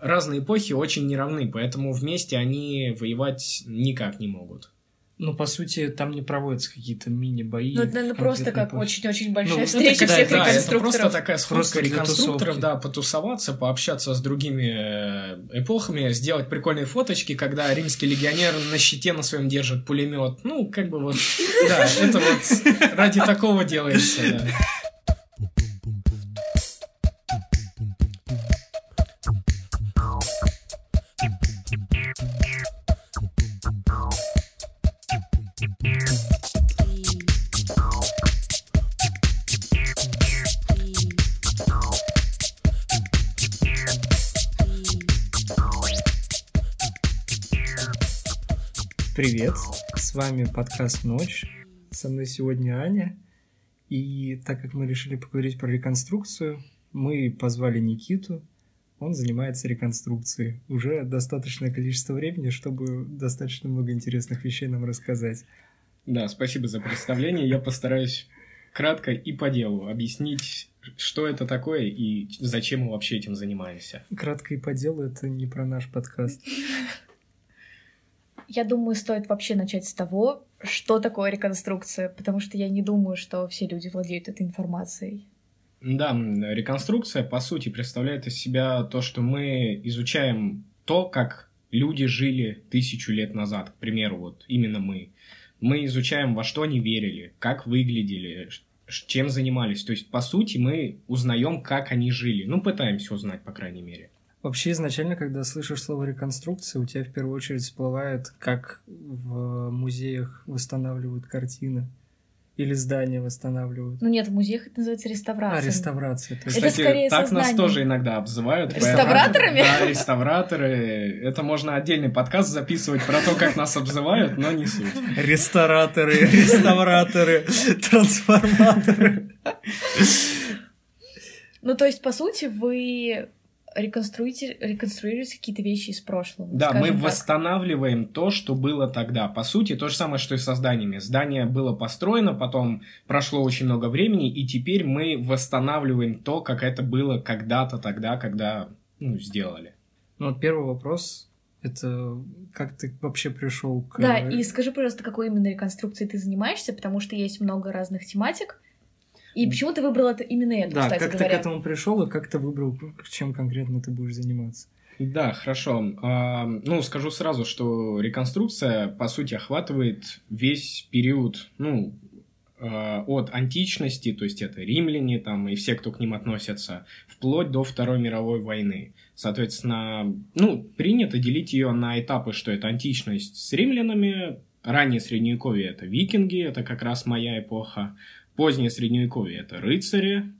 разные эпохи очень неравны, поэтому вместе они воевать никак не могут. Ну, по сути, там не проводятся какие-то мини-бои. Ну, это, наверное, просто как очень-очень большая ну, встреча это, всех да, реконструкторов. Это просто такая сходка реконструкторов, да, потусоваться, пообщаться с другими э, эпохами, сделать прикольные фоточки, когда римский легионер на щите на своем держит пулемет. Ну, как бы вот, да, это вот ради такого делается, Привет, с вами подкаст «Ночь». Со мной сегодня Аня. И так как мы решили поговорить про реконструкцию, мы позвали Никиту. Он занимается реконструкцией. Уже достаточное количество времени, чтобы достаточно много интересных вещей нам рассказать. Да, спасибо за представление. Я постараюсь кратко и по делу объяснить, что это такое и зачем мы вообще этим занимаемся. Кратко и по делу это не про наш подкаст. Я думаю, стоит вообще начать с того, что такое реконструкция, потому что я не думаю, что все люди владеют этой информацией. Да, реконструкция, по сути, представляет из себя то, что мы изучаем то, как люди жили тысячу лет назад, к примеру, вот именно мы. Мы изучаем, во что они верили, как выглядели, чем занимались. То есть, по сути, мы узнаем, как они жили. Ну, пытаемся узнать, по крайней мере. Вообще, изначально, когда слышишь слово реконструкция, у тебя в первую очередь всплывает, как в музеях восстанавливают картины. Или здания восстанавливают. Ну нет, в музеях это называется реставрация. А, реставрация. То есть... Это Кстати, скорее так сознание. нас тоже иногда обзывают. Реставраторами? Да, реставраторы. Это можно отдельный подкаст записывать про то, как нас обзывают, но не суть. Рестораторы, реставраторы, трансформаторы. Ну, то есть, по сути, вы реконструируете, реконструируете какие-то вещи из прошлого. Да, мы так. восстанавливаем то, что было тогда. По сути, то же самое, что и со зданиями. Здание было построено, потом прошло очень много времени, и теперь мы восстанавливаем то, как это было когда-то тогда, когда ну, сделали. Ну, вот первый вопрос это как ты вообще пришел к... Да, и скажи, пожалуйста, какой именно реконструкцией ты занимаешься, потому что есть много разных тематик, и почему ты выбрал это, именно это, да, кстати как говоря? ты к этому пришел и как ты выбрал, чем конкретно ты будешь заниматься? Да, хорошо. А, ну, скажу сразу, что реконструкция, по сути, охватывает весь период, ну, а, от античности, то есть это римляне там и все, кто к ним относятся, вплоть до Второй мировой войны. Соответственно, ну, принято делить ее на этапы, что это античность с римлянами, раннее средневековье это викинги, это как раз моя эпоха, позднее средневековье это рыцари,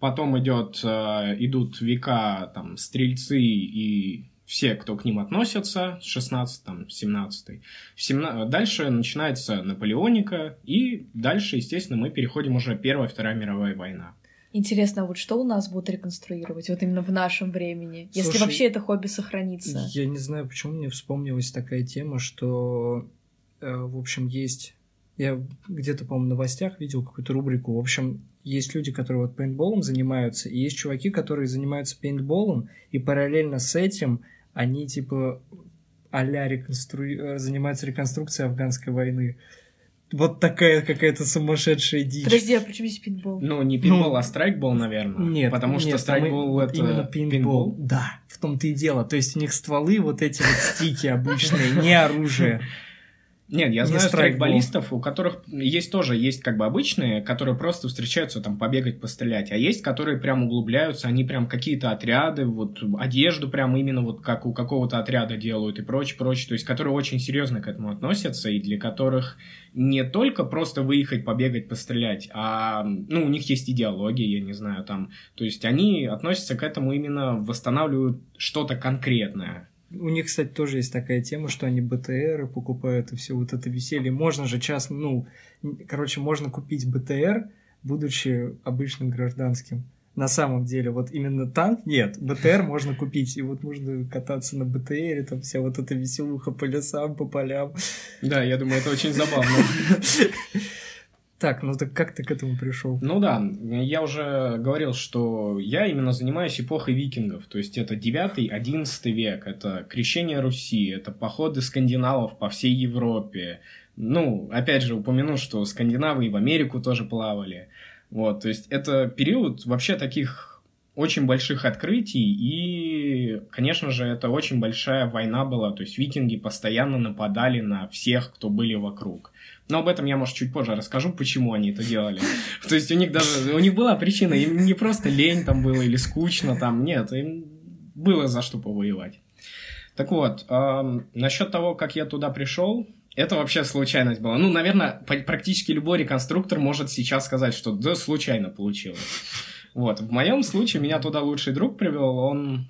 потом идет, э, идут века там стрельцы и все, кто к ним относятся, 16, там, 17. 17 дальше начинается Наполеоника, и дальше, естественно, мы переходим уже Первая, Вторая мировая война. Интересно, а вот что у нас будут реконструировать вот именно в нашем времени, Слушай, если вообще это хобби сохранится? Я не знаю, почему мне вспомнилась такая тема, что, э, в общем, есть я где-то, по-моему, в новостях видел какую-то рубрику. В общем, есть люди, которые вот пейнтболом занимаются, и есть чуваки, которые занимаются пейнтболом, и параллельно с этим они, типа, а-ля реконстру... Э, занимаются реконструкцией афганской войны. Вот такая какая-то сумасшедшая дичь. Подожди, а почему здесь пейнтбол? Ну, не пейнтбол, ну, а страйкбол, наверное. Нет, потому нет, что страйкбол это именно пейнтбол. пейнтбол. Да, в том-то и дело. То есть у них стволы вот эти вот стики обычные, не оружие. Нет, я знаю страйкболистов, у которых есть тоже, есть как бы обычные, которые просто встречаются там побегать, пострелять, а есть, которые прям углубляются, они прям какие-то отряды, вот одежду прям именно вот как у какого-то отряда делают и прочее, прочее, то есть которые очень серьезно к этому относятся и для которых не только просто выехать, побегать, пострелять, а, ну, у них есть идеология, я не знаю, там, то есть они относятся к этому именно, восстанавливают что-то конкретное, у них, кстати, тоже есть такая тема, что они БТР покупают и все вот это веселье. Можно же часто, ну, короче, можно купить БТР, будучи обычным гражданским. На самом деле, вот именно танк нет, БТР можно купить, и вот можно кататься на БТРе, там вся вот эта веселуха по лесам, по полям. Да, я думаю, это очень забавно. Так, ну так как ты к этому пришел? Ну да, я уже говорил, что я именно занимаюсь эпохой викингов, то есть это 9-11 век, это крещение Руси, это походы скандинавов по всей Европе. Ну, опять же, упомяну, что скандинавы и в Америку тоже плавали. Вот, то есть это период вообще таких очень больших открытий, и, конечно же, это очень большая война была, то есть викинги постоянно нападали на всех, кто были вокруг. Но об этом я, может, чуть позже расскажу, почему они это делали. То есть у них даже, у них была причина, им не просто лень там было или скучно там, нет, им было за что повоевать. Так вот, насчет того, как я туда пришел, это вообще случайность была. Ну, наверное, практически любой реконструктор может сейчас сказать, что да, случайно получилось. Вот. В моем случае меня туда лучший друг привел. Он...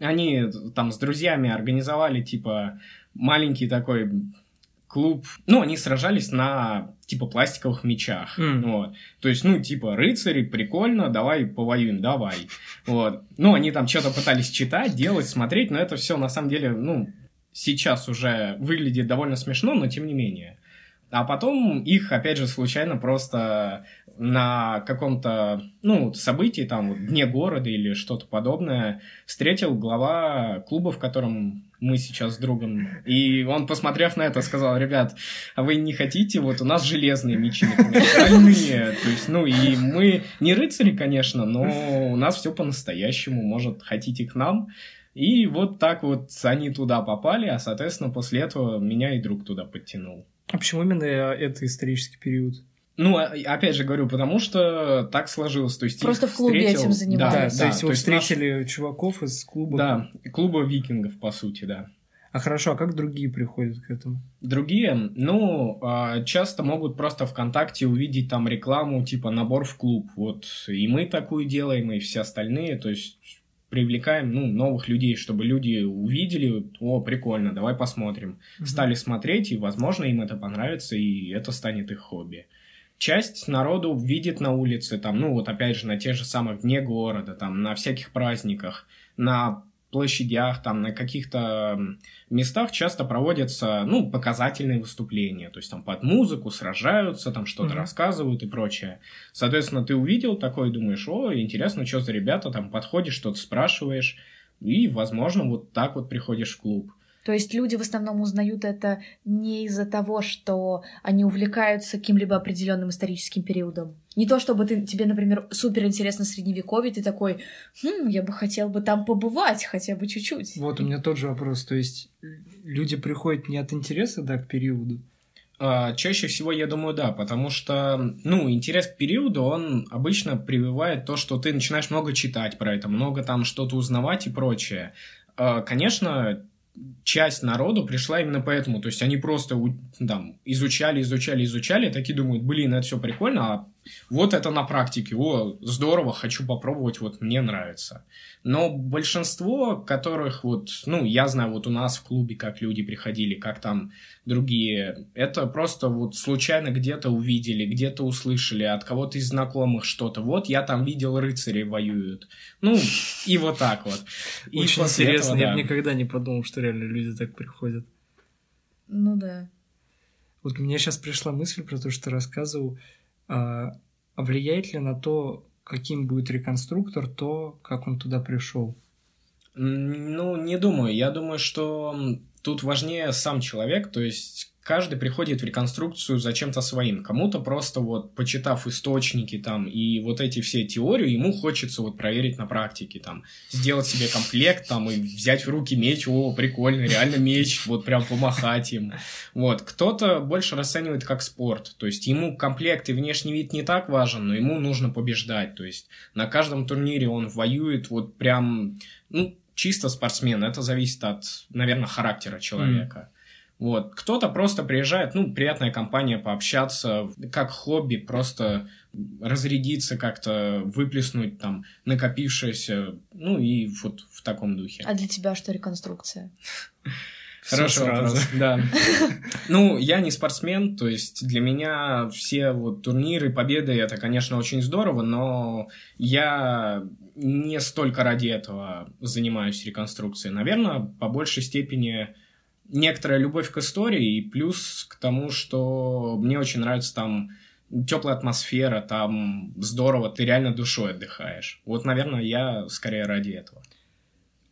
Они там с друзьями организовали, типа, маленький такой клуб. Ну, они сражались на, типа, пластиковых мечах. Mm. Вот. То есть, ну, типа, рыцари, прикольно, давай повоюем, давай. Вот. Ну, они там что-то пытались читать, делать, смотреть, но это все на самом деле, ну, сейчас уже выглядит довольно смешно, но тем не менее. А потом их, опять же, случайно просто на каком-то, ну, событии, там, дне города или что-то подобное, встретил глава клуба, в котором мы сейчас с другом. И он, посмотрев на это, сказал, ребят, а вы не хотите, вот у нас железные мечи, стальные. То есть, ну, и мы не рыцари, конечно, но у нас все по-настоящему. Может, хотите к нам? И вот так вот они туда попали, а, соответственно, после этого меня и друг туда подтянул. А почему именно это исторический период? Ну, а, опять же говорю, потому что так сложилось. То есть Просто в клубе встретил... этим занимались. Да, да, то есть вы встретили наш... чуваков из клуба. Да, клуба викингов, по сути, да. А хорошо, а как другие приходят к этому? Другие, ну, а, часто могут просто ВКонтакте увидеть там рекламу, типа набор в клуб. Вот и мы такую делаем, и все остальные. То есть привлекаем ну, новых людей, чтобы люди увидели, о, прикольно, давай посмотрим. Mm-hmm. Стали смотреть, и, возможно, им это понравится, и это станет их хобби. Часть народу видит на улице, там, ну вот опять же, на тех же самых дне города, там, на всяких праздниках, на площадях, там на каких-то местах часто проводятся, ну, показательные выступления, то есть там под музыку сражаются, там что-то mm-hmm. рассказывают и прочее. Соответственно, ты увидел такое, думаешь, о, интересно, что за ребята, там подходишь, что-то спрашиваешь, и, возможно, вот так вот приходишь в клуб. То есть люди в основном узнают это не из-за того, что они увлекаются каким-либо определенным историческим периодом. Не то, чтобы ты, тебе, например, супер интересно средневековье, ты такой, хм, я бы хотел бы там побывать хотя бы чуть-чуть. Вот у меня тот же вопрос. То есть люди приходят не от интереса, да, к периоду, а, Чаще всего, я думаю, да, потому что, ну, интерес к периоду, он обычно прививает то, что ты начинаешь много читать про это, много там что-то узнавать и прочее. А, конечно, часть народу пришла именно поэтому. То есть они просто там изучали, изучали, изучали, такие думают, блин, это все прикольно, а вот это на практике, о, здорово, хочу попробовать, вот мне нравится. Но большинство, которых вот, ну, я знаю, вот у нас в клубе, как люди приходили, как там другие, это просто вот случайно где-то увидели, где-то услышали от кого-то из знакомых что-то. Вот я там видел рыцарей воюют. Ну, и вот так вот. И Очень интересно, этого, я бы никогда не подумал, что реально люди так приходят. Ну да. Вот мне сейчас пришла мысль про то, что рассказывал. А влияет ли на то, каким будет реконструктор, то, как он туда пришел? Ну, не думаю. Я думаю, что тут важнее сам человек, то есть каждый приходит в реконструкцию за чем-то своим. Кому-то просто вот, почитав источники там и вот эти все теории, ему хочется вот проверить на практике, там, сделать себе комплект там и взять в руки меч, о, прикольно, реально меч, вот прям помахать им. Вот. Кто-то больше расценивает как спорт, то есть ему комплект и внешний вид не так важен, но ему нужно побеждать, то есть на каждом турнире он воюет вот прям, ну, чисто спортсмен, это зависит от, наверное, характера человека. Mm. Вот. Кто-то просто приезжает, ну, приятная компания, пообщаться, как хобби, просто разрядиться как-то, выплеснуть там накопившееся, ну, и вот в таком духе. А для тебя что реконструкция? Хороший вопрос, да. Ну, я не спортсмен, то есть для меня все вот турниры, победы, это, конечно, очень здорово, но я не столько ради этого занимаюсь реконструкцией. Наверное, по большей степени некоторая любовь к истории и плюс к тому, что мне очень нравится там теплая атмосфера, там здорово, ты реально душой отдыхаешь. Вот, наверное, я скорее ради этого.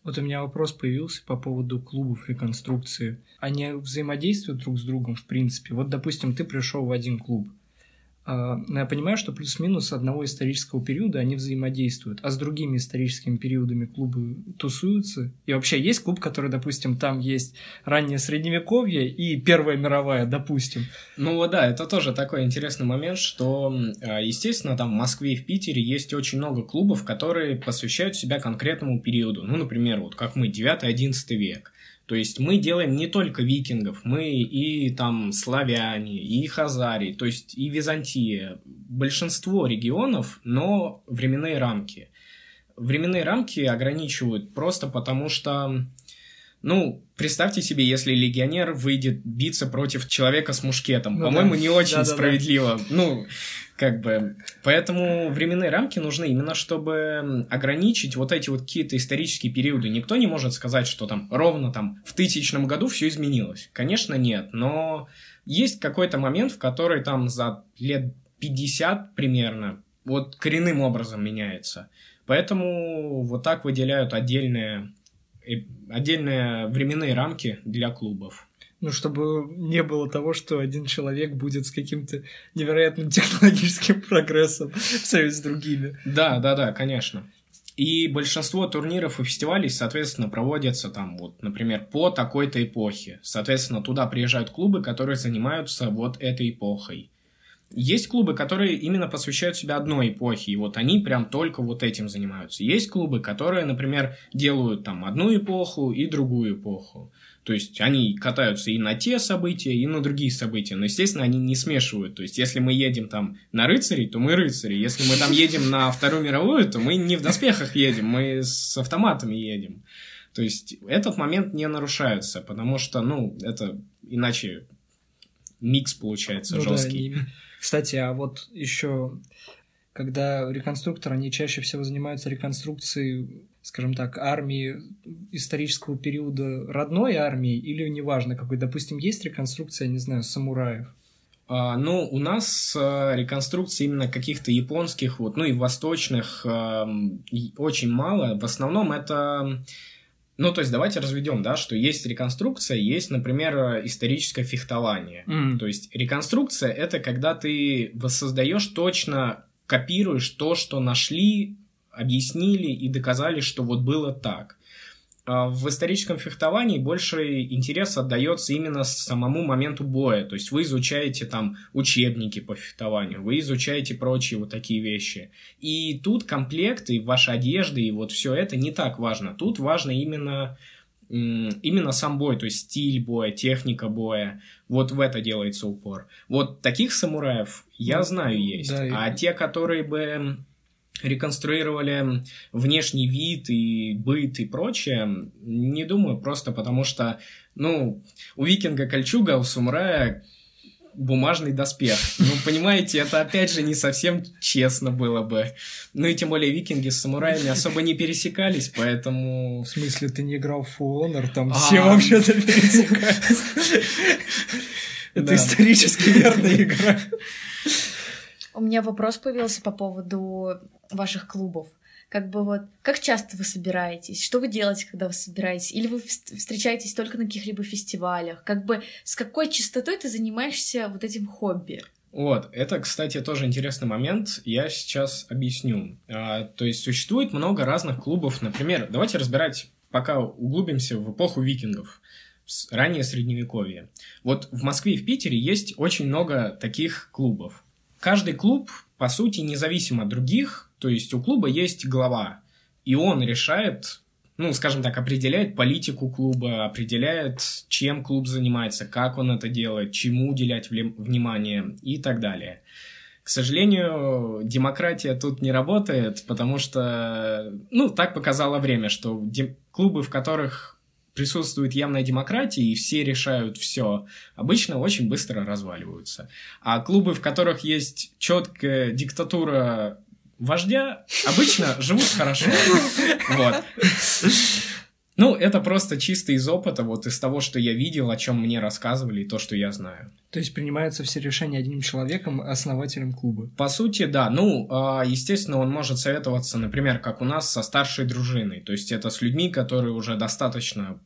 Вот у меня вопрос появился по поводу клубов реконструкции. Они взаимодействуют друг с другом, в принципе. Вот, допустим, ты пришел в один клуб – я понимаю, что плюс-минус одного исторического периода они взаимодействуют, а с другими историческими периодами клубы тусуются. И вообще есть клуб, который, допустим, там есть раннее средневековье и Первая мировая, допустим. Ну вот да, это тоже такой интересный момент, что, а, естественно, там в Москве и в Питере есть очень много клубов, которые посвящают себя конкретному периоду. Ну, например, вот как мы, 9-11 век. То есть мы делаем не только викингов, мы и там славяне, и хазари, то есть и Византия. Большинство регионов, но временные рамки. Временные рамки ограничивают просто потому, что ну, представьте себе, если легионер выйдет биться против человека с мушкетом. Ну, По-моему, да. не очень да, справедливо. Да, да. Ну, как бы. Поэтому временные рамки нужны именно, чтобы ограничить вот эти вот какие-то исторические периоды. Никто не может сказать, что там ровно там в тысячном году все изменилось. Конечно, нет. Но есть какой-то момент, в который там за лет 50 примерно вот коренным образом меняется. Поэтому вот так выделяют отдельные отдельные временные рамки для клубов. Ну, чтобы не было того, что один человек будет с каким-то невероятным технологическим прогрессом в связи с другими. Да, да, да, конечно. И большинство турниров и фестивалей, соответственно, проводятся там, вот, например, по такой-то эпохе. Соответственно, туда приезжают клубы, которые занимаются вот этой эпохой. Есть клубы, которые именно посвящают себя одной эпохе, и вот они прям только вот этим занимаются. Есть клубы, которые, например, делают там одну эпоху и другую эпоху. То есть они катаются и на те события, и на другие события. Но, естественно, они не смешивают. То есть, если мы едем там на рыцарей, то мы рыцари. Если мы там едем на Вторую мировую, то мы не в доспехах едем, мы с автоматами едем. То есть, этот момент не нарушается, потому что, ну, это иначе микс получается ну, жесткий. Да, кстати, а вот еще когда реконструкторы, они чаще всего занимаются реконструкцией, скажем так, армии исторического периода родной армии, или неважно какой, допустим, есть реконструкция, не знаю, самураев? А, ну, у нас а, реконструкции именно каких-то японских, вот, ну и восточных а, очень мало. В основном это ну, то есть давайте разведем, да, что есть реконструкция, есть, например, историческое фехтование. Mm. То есть реконструкция это когда ты воссоздаешь точно, копируешь то, что нашли, объяснили и доказали, что вот было так. А, в историческом фехтовании больше интерес отдается именно самому моменту боя. То есть вы изучаете там учебники по фехтованию, вы изучаете прочие вот такие вещи. И тут комплекты, ваша одежда и вот все это не так важно. Тут важно именно именно сам бой, то есть стиль боя, техника боя, вот в это делается упор. Вот таких самураев я ну, знаю есть, да, а и... те, которые бы реконструировали внешний вид и быт и прочее, не думаю, просто потому что, ну, у викинга кольчуга, у самурая бумажный доспех. Ну, понимаете, это опять же не совсем честно было бы. Ну и тем более викинги с самураями особо не пересекались, поэтому... В смысле, ты не играл в Honor? Там а... все вообще-то пересекаются. Это исторически верная игра. У меня вопрос появился по поводу ваших клубов. Как бы вот, как часто вы собираетесь? Что вы делаете, когда вы собираетесь? Или вы встречаетесь только на каких-либо фестивалях? Как бы с какой частотой ты занимаешься вот этим хобби? Вот, это, кстати, тоже интересный момент. Я сейчас объясню. А, то есть существует много разных клубов. Например, давайте разбирать, пока углубимся в эпоху викингов раннее средневековье. Вот в Москве и в Питере есть очень много таких клубов. Каждый клуб, по сути, независим от других, то есть у клуба есть глава, и он решает, ну, скажем так, определяет политику клуба, определяет, чем клуб занимается, как он это делает, чему уделять внимание и так далее. К сожалению, демократия тут не работает, потому что, ну, так показало время, что клубы, в которых присутствует явная демократия, и все решают все, обычно очень быстро разваливаются. А клубы, в которых есть четкая диктатура вождя, обычно живут хорошо. Вот. Ну, это просто чисто из опыта, вот из того, что я видел, о чем мне рассказывали, и то, что я знаю. То есть принимаются все решения одним человеком, основателем клуба? По сути, да. Ну, а, естественно, он может советоваться, например, как у нас, со старшей дружиной. То есть это с людьми, которые уже достаточно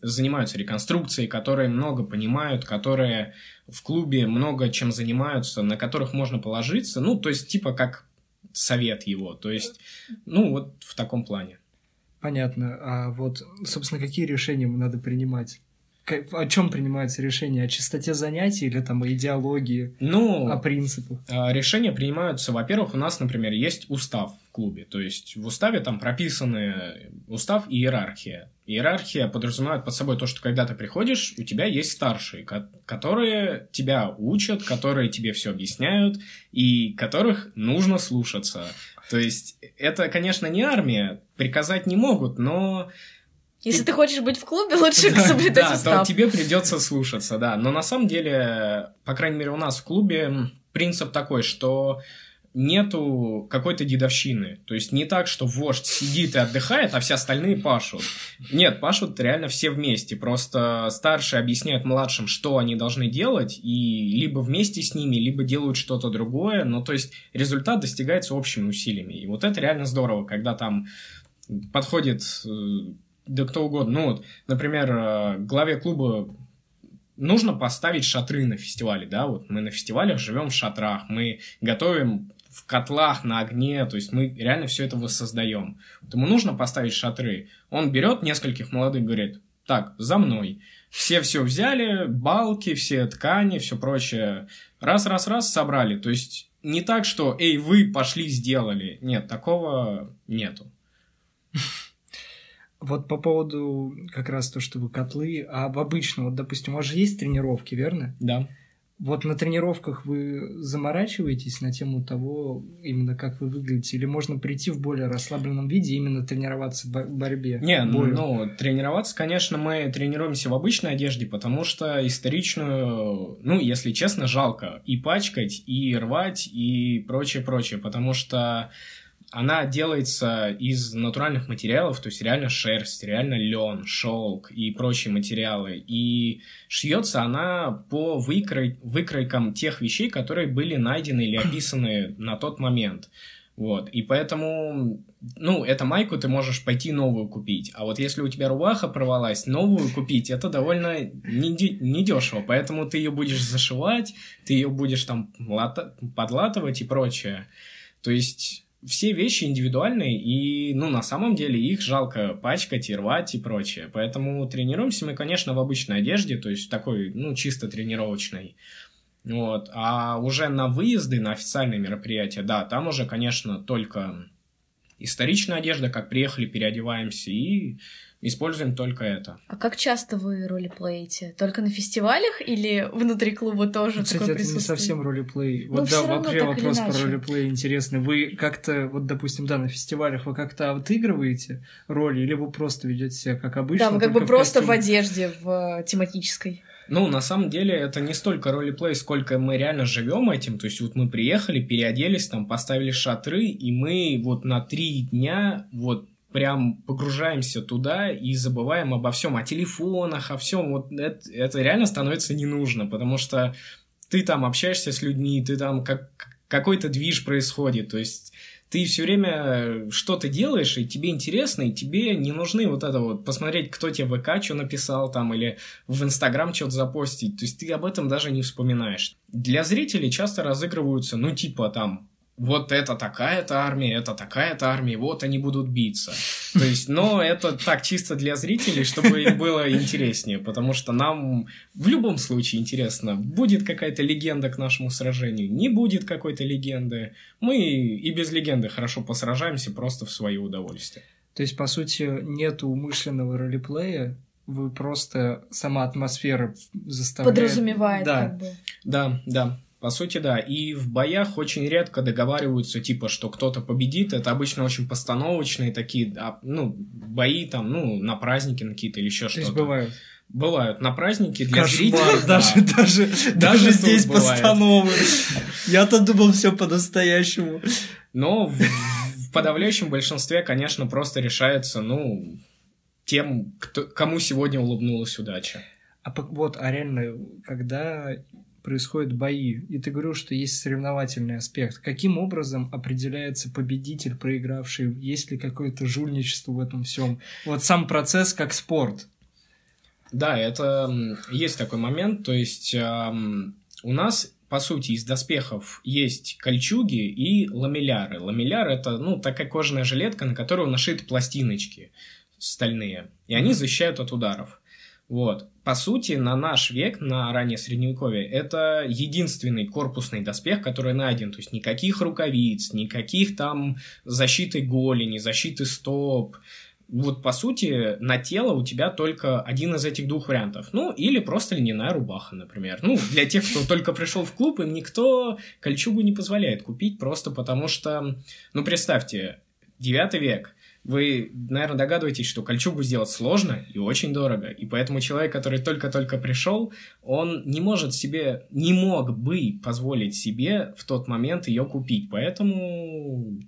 занимаются реконструкцией, которые много понимают, которые в клубе много чем занимаются, на которых можно положиться. Ну, то есть типа как совет его. То есть, ну, вот в таком плане. Понятно. А вот, собственно, какие решения надо принимать? О чем принимаются решения? О чистоте занятий или там о идеологии? Ну, о принципах? А, решения принимаются, во-первых, у нас, например, есть устав в клубе. То есть в уставе там прописаны устав и иерархия. Иерархия подразумевает под собой то, что когда ты приходишь, у тебя есть старшие, которые тебя учат, которые тебе все объясняют и которых нужно слушаться. То есть это, конечно, не армия, приказать не могут, но... Если ты хочешь быть в клубе, лучше да, соблюдать да, устав. то тебе придется слушаться, да. Но на самом деле, по крайней мере, у нас в клубе принцип такой, что нету какой-то дедовщины. То есть не так, что вождь сидит и отдыхает, а все остальные пашут. Нет, пашут реально все вместе. Просто старшие объясняют младшим, что они должны делать, и либо вместе с ними, либо делают что-то другое. Ну, то есть результат достигается общими усилиями. И вот это реально здорово, когда там подходит э, да кто угодно. Ну, вот, например, э, главе клуба нужно поставить шатры на фестивале, да, вот мы на фестивалях живем в шатрах, мы готовим в котлах, на огне, то есть мы реально все это воссоздаем. Вот ему нужно поставить шатры. Он берет нескольких молодых, говорит, так, за мной. Все все взяли, балки, все ткани, все прочее. Раз-раз-раз собрали. То есть не так, что, эй, вы пошли, сделали. Нет, такого нету. Вот по поводу как раз то, что вы котлы, а в обычном, вот, допустим, у вас же есть тренировки, верно? Да. Вот на тренировках вы заморачиваетесь на тему того, именно как вы выглядите, или можно прийти в более расслабленном виде именно тренироваться в борьбе? Не, бою? ну, тренироваться, конечно, мы тренируемся в обычной одежде, потому что историчную, ну, если честно, жалко и пачкать, и рвать, и прочее-прочее, потому что она делается из натуральных материалов, то есть реально шерсть, реально лен, шелк и прочие материалы. И шьется она по выкрой, выкройкам тех вещей, которые были найдены или описаны на тот момент. Вот, и поэтому, ну, эту майку ты можешь пойти новую купить, а вот если у тебя рубаха порвалась, новую купить, это довольно недешево, поэтому ты ее будешь зашивать, ты ее будешь там подлатывать и прочее. То есть все вещи индивидуальные, и, ну, на самом деле их жалко пачкать и рвать и прочее. Поэтому тренируемся мы, конечно, в обычной одежде, то есть такой, ну, чисто тренировочной. Вот. А уже на выезды, на официальные мероприятия, да, там уже, конечно, только историчная одежда, как приехали, переодеваемся и используем только это. А как часто вы ролеплеете? Только на фестивалях или внутри клуба тоже Кстати, такое это не совсем ролеплей. Ну, вот да, вообще вопрос про ролеплей интересный. Вы как-то, вот, допустим, да, на фестивалях вы как-то отыгрываете роли или вы просто ведете себя как обычно? Да, вы как бы просто в одежде, в тематической. Ну, на самом деле, это не столько ролеплей, сколько мы реально живем этим. То есть, вот мы приехали, переоделись, там, поставили шатры, и мы вот на три дня вот прям погружаемся туда и забываем обо всем, о телефонах, о всем. Вот это, это реально становится не нужно, потому что ты там общаешься с людьми, ты там как какой-то движ происходит, то есть ты все время что-то делаешь, и тебе интересно, и тебе не нужны вот это вот посмотреть, кто тебе в ВК что написал там, или в Инстаграм что-то запостить, то есть ты об этом даже не вспоминаешь. Для зрителей часто разыгрываются, ну, типа там, вот это такая-то армия, это такая-то армия, вот они будут биться. То есть, но это так чисто для зрителей, чтобы им было интереснее, потому что нам в любом случае интересно, будет какая-то легенда к нашему сражению, не будет какой-то легенды. Мы и без легенды хорошо посражаемся просто в свое удовольствие. То есть, по сути, нет умышленного ролеплея, вы просто сама атмосфера заставляет... Подразумевает, да. как бы. Да, да. По сути, да. И в боях очень редко договариваются, типа, что кто-то победит. Это обычно очень постановочные такие, а, ну, бои там, ну, на праздники на какие-то или еще что-то. бывают. Бывают на праздники для Кошмар, зрителей. Даже, да. даже, даже, даже здесь постановы. Я-то думал все по-настоящему. Но в, в подавляющем большинстве, конечно, просто решается, ну, тем, кто, кому сегодня улыбнулась удача. А вот, а реально, когда происходят бои, и ты говорил, что есть соревновательный аспект, каким образом определяется победитель, проигравший? Есть ли какое-то жульничество в этом всем? Вот сам процесс как спорт. Да, это есть такой момент, то есть эм, у нас по сути, из доспехов есть кольчуги и ламелляры. Ламелляр — это, ну, такая кожаная жилетка, на которую нашиты пластиночки стальные, и они защищают от ударов. Вот. По сути, на наш век, на раннее средневековье, это единственный корпусный доспех, который найден. То есть никаких рукавиц, никаких там защиты голени, защиты стоп. Вот, по сути, на тело у тебя только один из этих двух вариантов. Ну, или просто льняная рубаха, например. Ну, для тех, кто только пришел в клуб, им никто кольчугу не позволяет купить, просто потому что, ну, представьте, 9 век, вы, наверное, догадываетесь, что кольчугу сделать сложно и очень дорого. И поэтому человек, который только-только пришел, он не может себе, не мог бы позволить себе в тот момент ее купить. Поэтому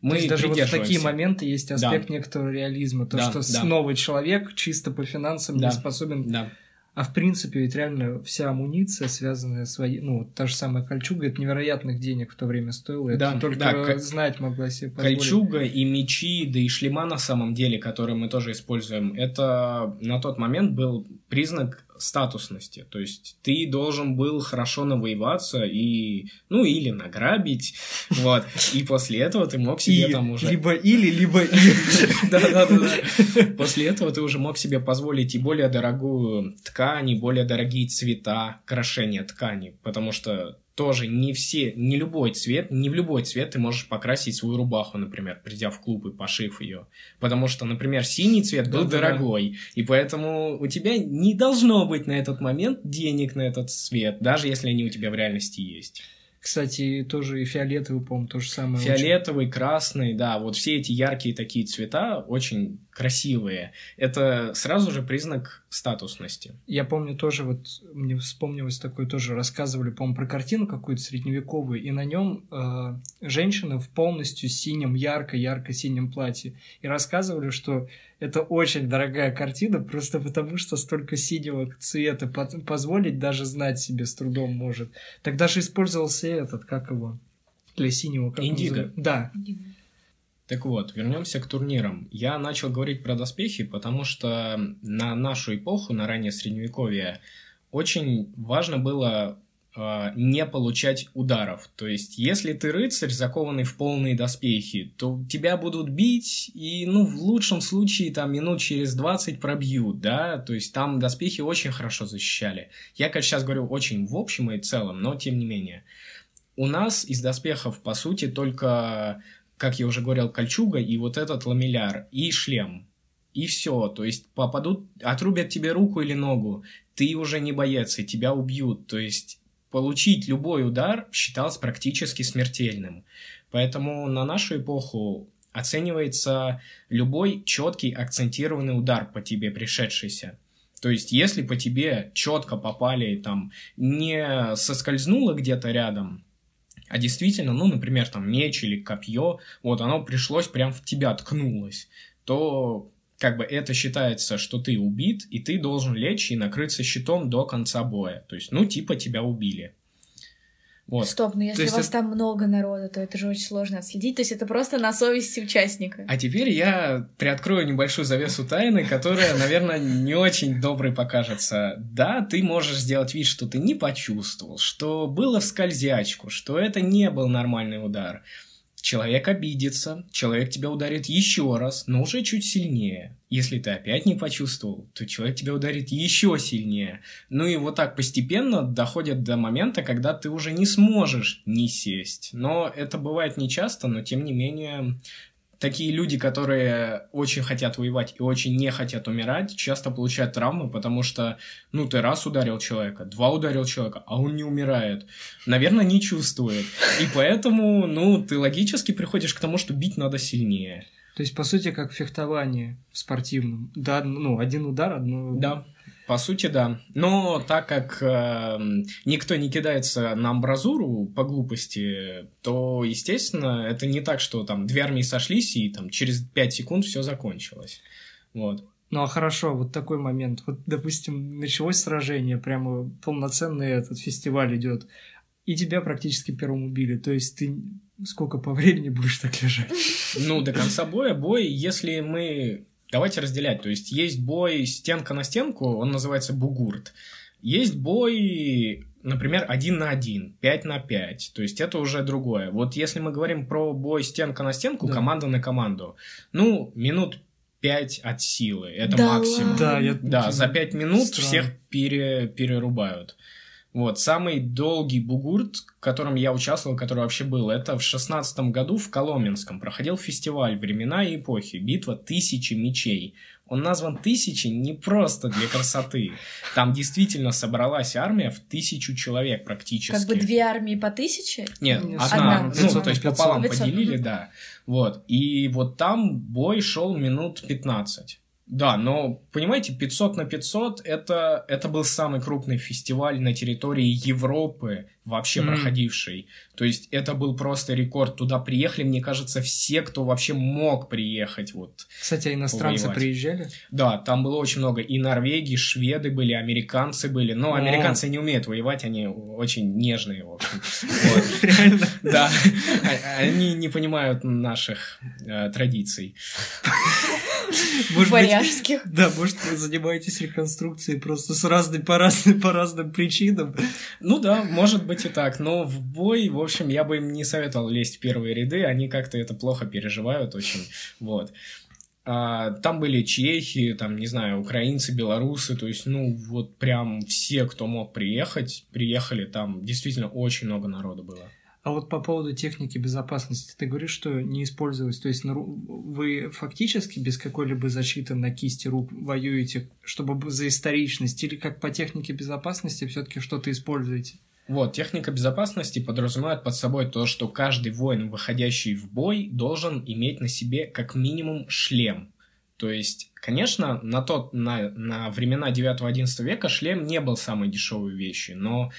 мы То есть даже вот в такие моменты есть аспект да. некоторого реализма. То, да, что да. новый человек чисто по финансам да. не способен да. А в принципе, ведь реально вся амуниция, связанная с воей... Ну, та же самая кольчуга, это невероятных денег в то время стоило. Да, это только да, знать могла себе позволить. Кольчуга и мечи, да и шлема на самом деле, которые мы тоже используем, это на тот момент был признак статусности. То есть ты должен был хорошо навоеваться и, ну, или награбить, вот. И после этого ты мог себе и, там уже... Либо или, либо и. Да-да-да. После этого ты уже мог себе позволить и более дорогую ткань, и более дорогие цвета, крашения ткани, потому что тоже не все, не любой цвет, не в любой цвет ты можешь покрасить свою рубаху, например, придя в клуб и пошив ее. Потому что, например, синий цвет был да, дорогой, да. и поэтому у тебя не должно быть на этот момент денег на этот цвет, даже если они у тебя в реальности есть. Кстати, тоже и фиолетовый, по-моему, то же самое. Фиолетовый, очень... красный, да, вот все эти яркие такие цвета очень красивые. Это сразу же признак статусности. Я помню тоже, вот мне вспомнилось такое тоже, рассказывали, по-моему, про картину какую-то средневековую, и на нем э, женщина в полностью синем, ярко-ярко-синем платье. И рассказывали, что это очень дорогая картина, просто потому что столько синего цвета позволить даже знать себе с трудом может. Тогда же использовался этот, как его, для синего. Как Индиго. Да. Так вот, вернемся к турнирам. Я начал говорить про доспехи, потому что на нашу эпоху, на раннее средневековье, очень важно было э, не получать ударов. То есть, если ты рыцарь, закованный в полные доспехи, то тебя будут бить, и, ну, в лучшем случае, там, минут через 20 пробьют, да, то есть, там доспехи очень хорошо защищали. Я, конечно, сейчас говорю очень в общем и целом, но тем не менее. У нас из доспехов, по сути, только, как я уже говорил, кольчуга и вот этот ламелляр, и шлем. И все, то есть попадут, отрубят тебе руку или ногу, ты уже не боец, и тебя убьют. То есть получить любой удар считалось практически смертельным. Поэтому на нашу эпоху оценивается любой четкий акцентированный удар по тебе пришедшийся. То есть, если по тебе четко попали, там, не соскользнуло где-то рядом, а действительно, ну, например, там, меч или копье, вот, оно пришлось прям в тебя ткнулось, то как бы это считается, что ты убит, и ты должен лечь и накрыться щитом до конца боя. То есть, ну, типа тебя убили. Вот. Стоп, но если у вас это... там много народа, то это же очень сложно отследить. То есть это просто на совести участника. А теперь я приоткрою небольшую завесу тайны, которая, наверное, не очень доброй покажется. Да, ты можешь сделать вид, что ты не почувствовал, что было в скользячку, что это не был нормальный удар человек обидится, человек тебя ударит еще раз, но уже чуть сильнее. Если ты опять не почувствовал, то человек тебя ударит еще сильнее. Ну и вот так постепенно доходят до момента, когда ты уже не сможешь не сесть. Но это бывает нечасто, но тем не менее такие люди, которые очень хотят воевать и очень не хотят умирать, часто получают травмы, потому что, ну, ты раз ударил человека, два ударил человека, а он не умирает. Наверное, не чувствует. И поэтому, ну, ты логически приходишь к тому, что бить надо сильнее. То есть, по сути, как фехтование в спортивном. Да, ну, один удар, одно... Да. По сути, да. Но так как э, никто не кидается на амбразуру по глупости, то, естественно, это не так, что там две армии сошлись и там через пять секунд все закончилось. Вот. Ну а хорошо, вот такой момент. Вот, допустим, началось сражение, прямо полноценный этот фестиваль идет, и тебя практически первым убили. То есть ты сколько по времени будешь так лежать? Ну, до конца боя бой, если мы... Давайте разделять. То есть есть бой стенка на стенку, он называется бугурт. Есть бой, например, один на один, 5 на 5. То есть это уже другое. Вот если мы говорим про бой стенка на стенку, да. команда на команду, ну, минут 5 от силы. Это да максимум. Да, я... да, за 5 минут Странно. всех пере, перерубают. Вот, самый долгий бугурт, в котором я участвовал, который вообще был, это в шестнадцатом году в Коломенском проходил фестиваль «Времена и эпохи. Битва тысячи мечей». Он назван «Тысячи» не просто для красоты. Там действительно собралась армия в тысячу человек практически. Как бы две армии по тысяче? Нет, одна. одна. Ну, то есть пополам 500. поделили, да. Вот. И вот там бой шел минут 15. Да, но, понимаете, 500 на 500 это, это был самый крупный фестиваль на территории Европы, вообще mm. проходивший. То есть это был просто рекорд. Туда приехали, мне кажется, все, кто вообще мог приехать. Вот, Кстати, а иностранцы повоевать. приезжали? Да, там было очень много. И Норвегии, шведы были, американцы были. Но американцы не умеют воевать, они очень нежные, в общем. Реально? Да. А, они не понимают наших э, традиций. Может Варяжских. Быть, да, может, вы занимаетесь реконструкцией просто с разной, по разным, по разным причинам. Ну да, может быть и так. Но в бой, в общем, я бы им не советовал лезть в первые ряды. Они как-то это плохо переживают очень. Вот. А, там были чехи, там, не знаю, украинцы, белорусы, то есть, ну, вот прям все, кто мог приехать, приехали, там действительно очень много народу было. А вот по поводу техники безопасности, ты говоришь, что не использовалось, то есть вы фактически без какой-либо защиты на кисти рук воюете, чтобы за историчность, или как по технике безопасности все-таки что-то используете? Вот, техника безопасности подразумевает под собой то, что каждый воин, выходящий в бой, должен иметь на себе как минимум шлем. То есть, конечно, на, тот, на, на времена 9-11 века шлем не был самой дешевой вещью, но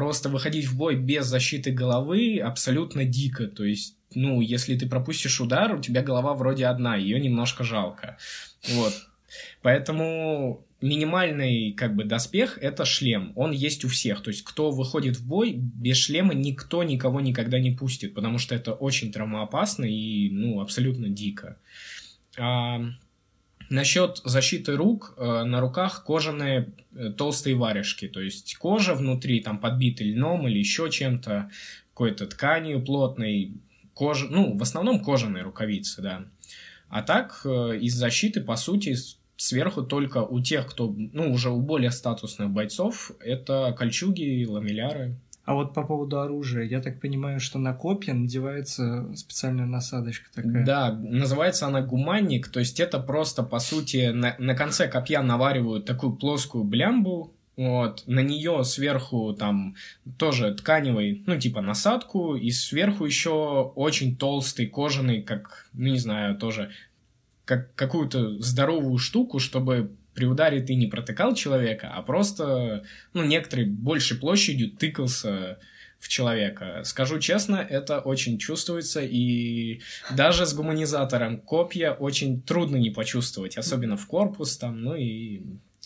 просто выходить в бой без защиты головы абсолютно дико. То есть, ну, если ты пропустишь удар, у тебя голова вроде одна, ее немножко жалко. Вот. Поэтому минимальный как бы доспех это шлем. Он есть у всех. То есть, кто выходит в бой без шлема, никто никого никогда не пустит, потому что это очень травмоопасно и, ну, абсолютно дико. А, Насчет защиты рук, э, на руках кожаные э, толстые варежки, то есть кожа внутри там подбита льном или еще чем-то, какой-то тканью плотной, кожа, ну, в основном кожаные рукавицы, да. А так, э, из защиты, по сути, сверху только у тех, кто, ну, уже у более статусных бойцов, это кольчуги, ламелляры, а вот по поводу оружия, я так понимаю, что на копья надевается специальная насадочка такая. Да, называется она гуманник, то есть это просто, по сути, на, на конце копья наваривают такую плоскую блямбу, вот, на нее сверху там тоже тканевый, ну, типа насадку, и сверху еще очень толстый кожаный, как, ну, не знаю, тоже как какую-то здоровую штуку, чтобы при ударе ты не протыкал человека, а просто, ну, некоторые большей площадью тыкался в человека. Скажу честно, это очень чувствуется, и даже с гуманизатором копья очень трудно не почувствовать, особенно в корпус там, ну и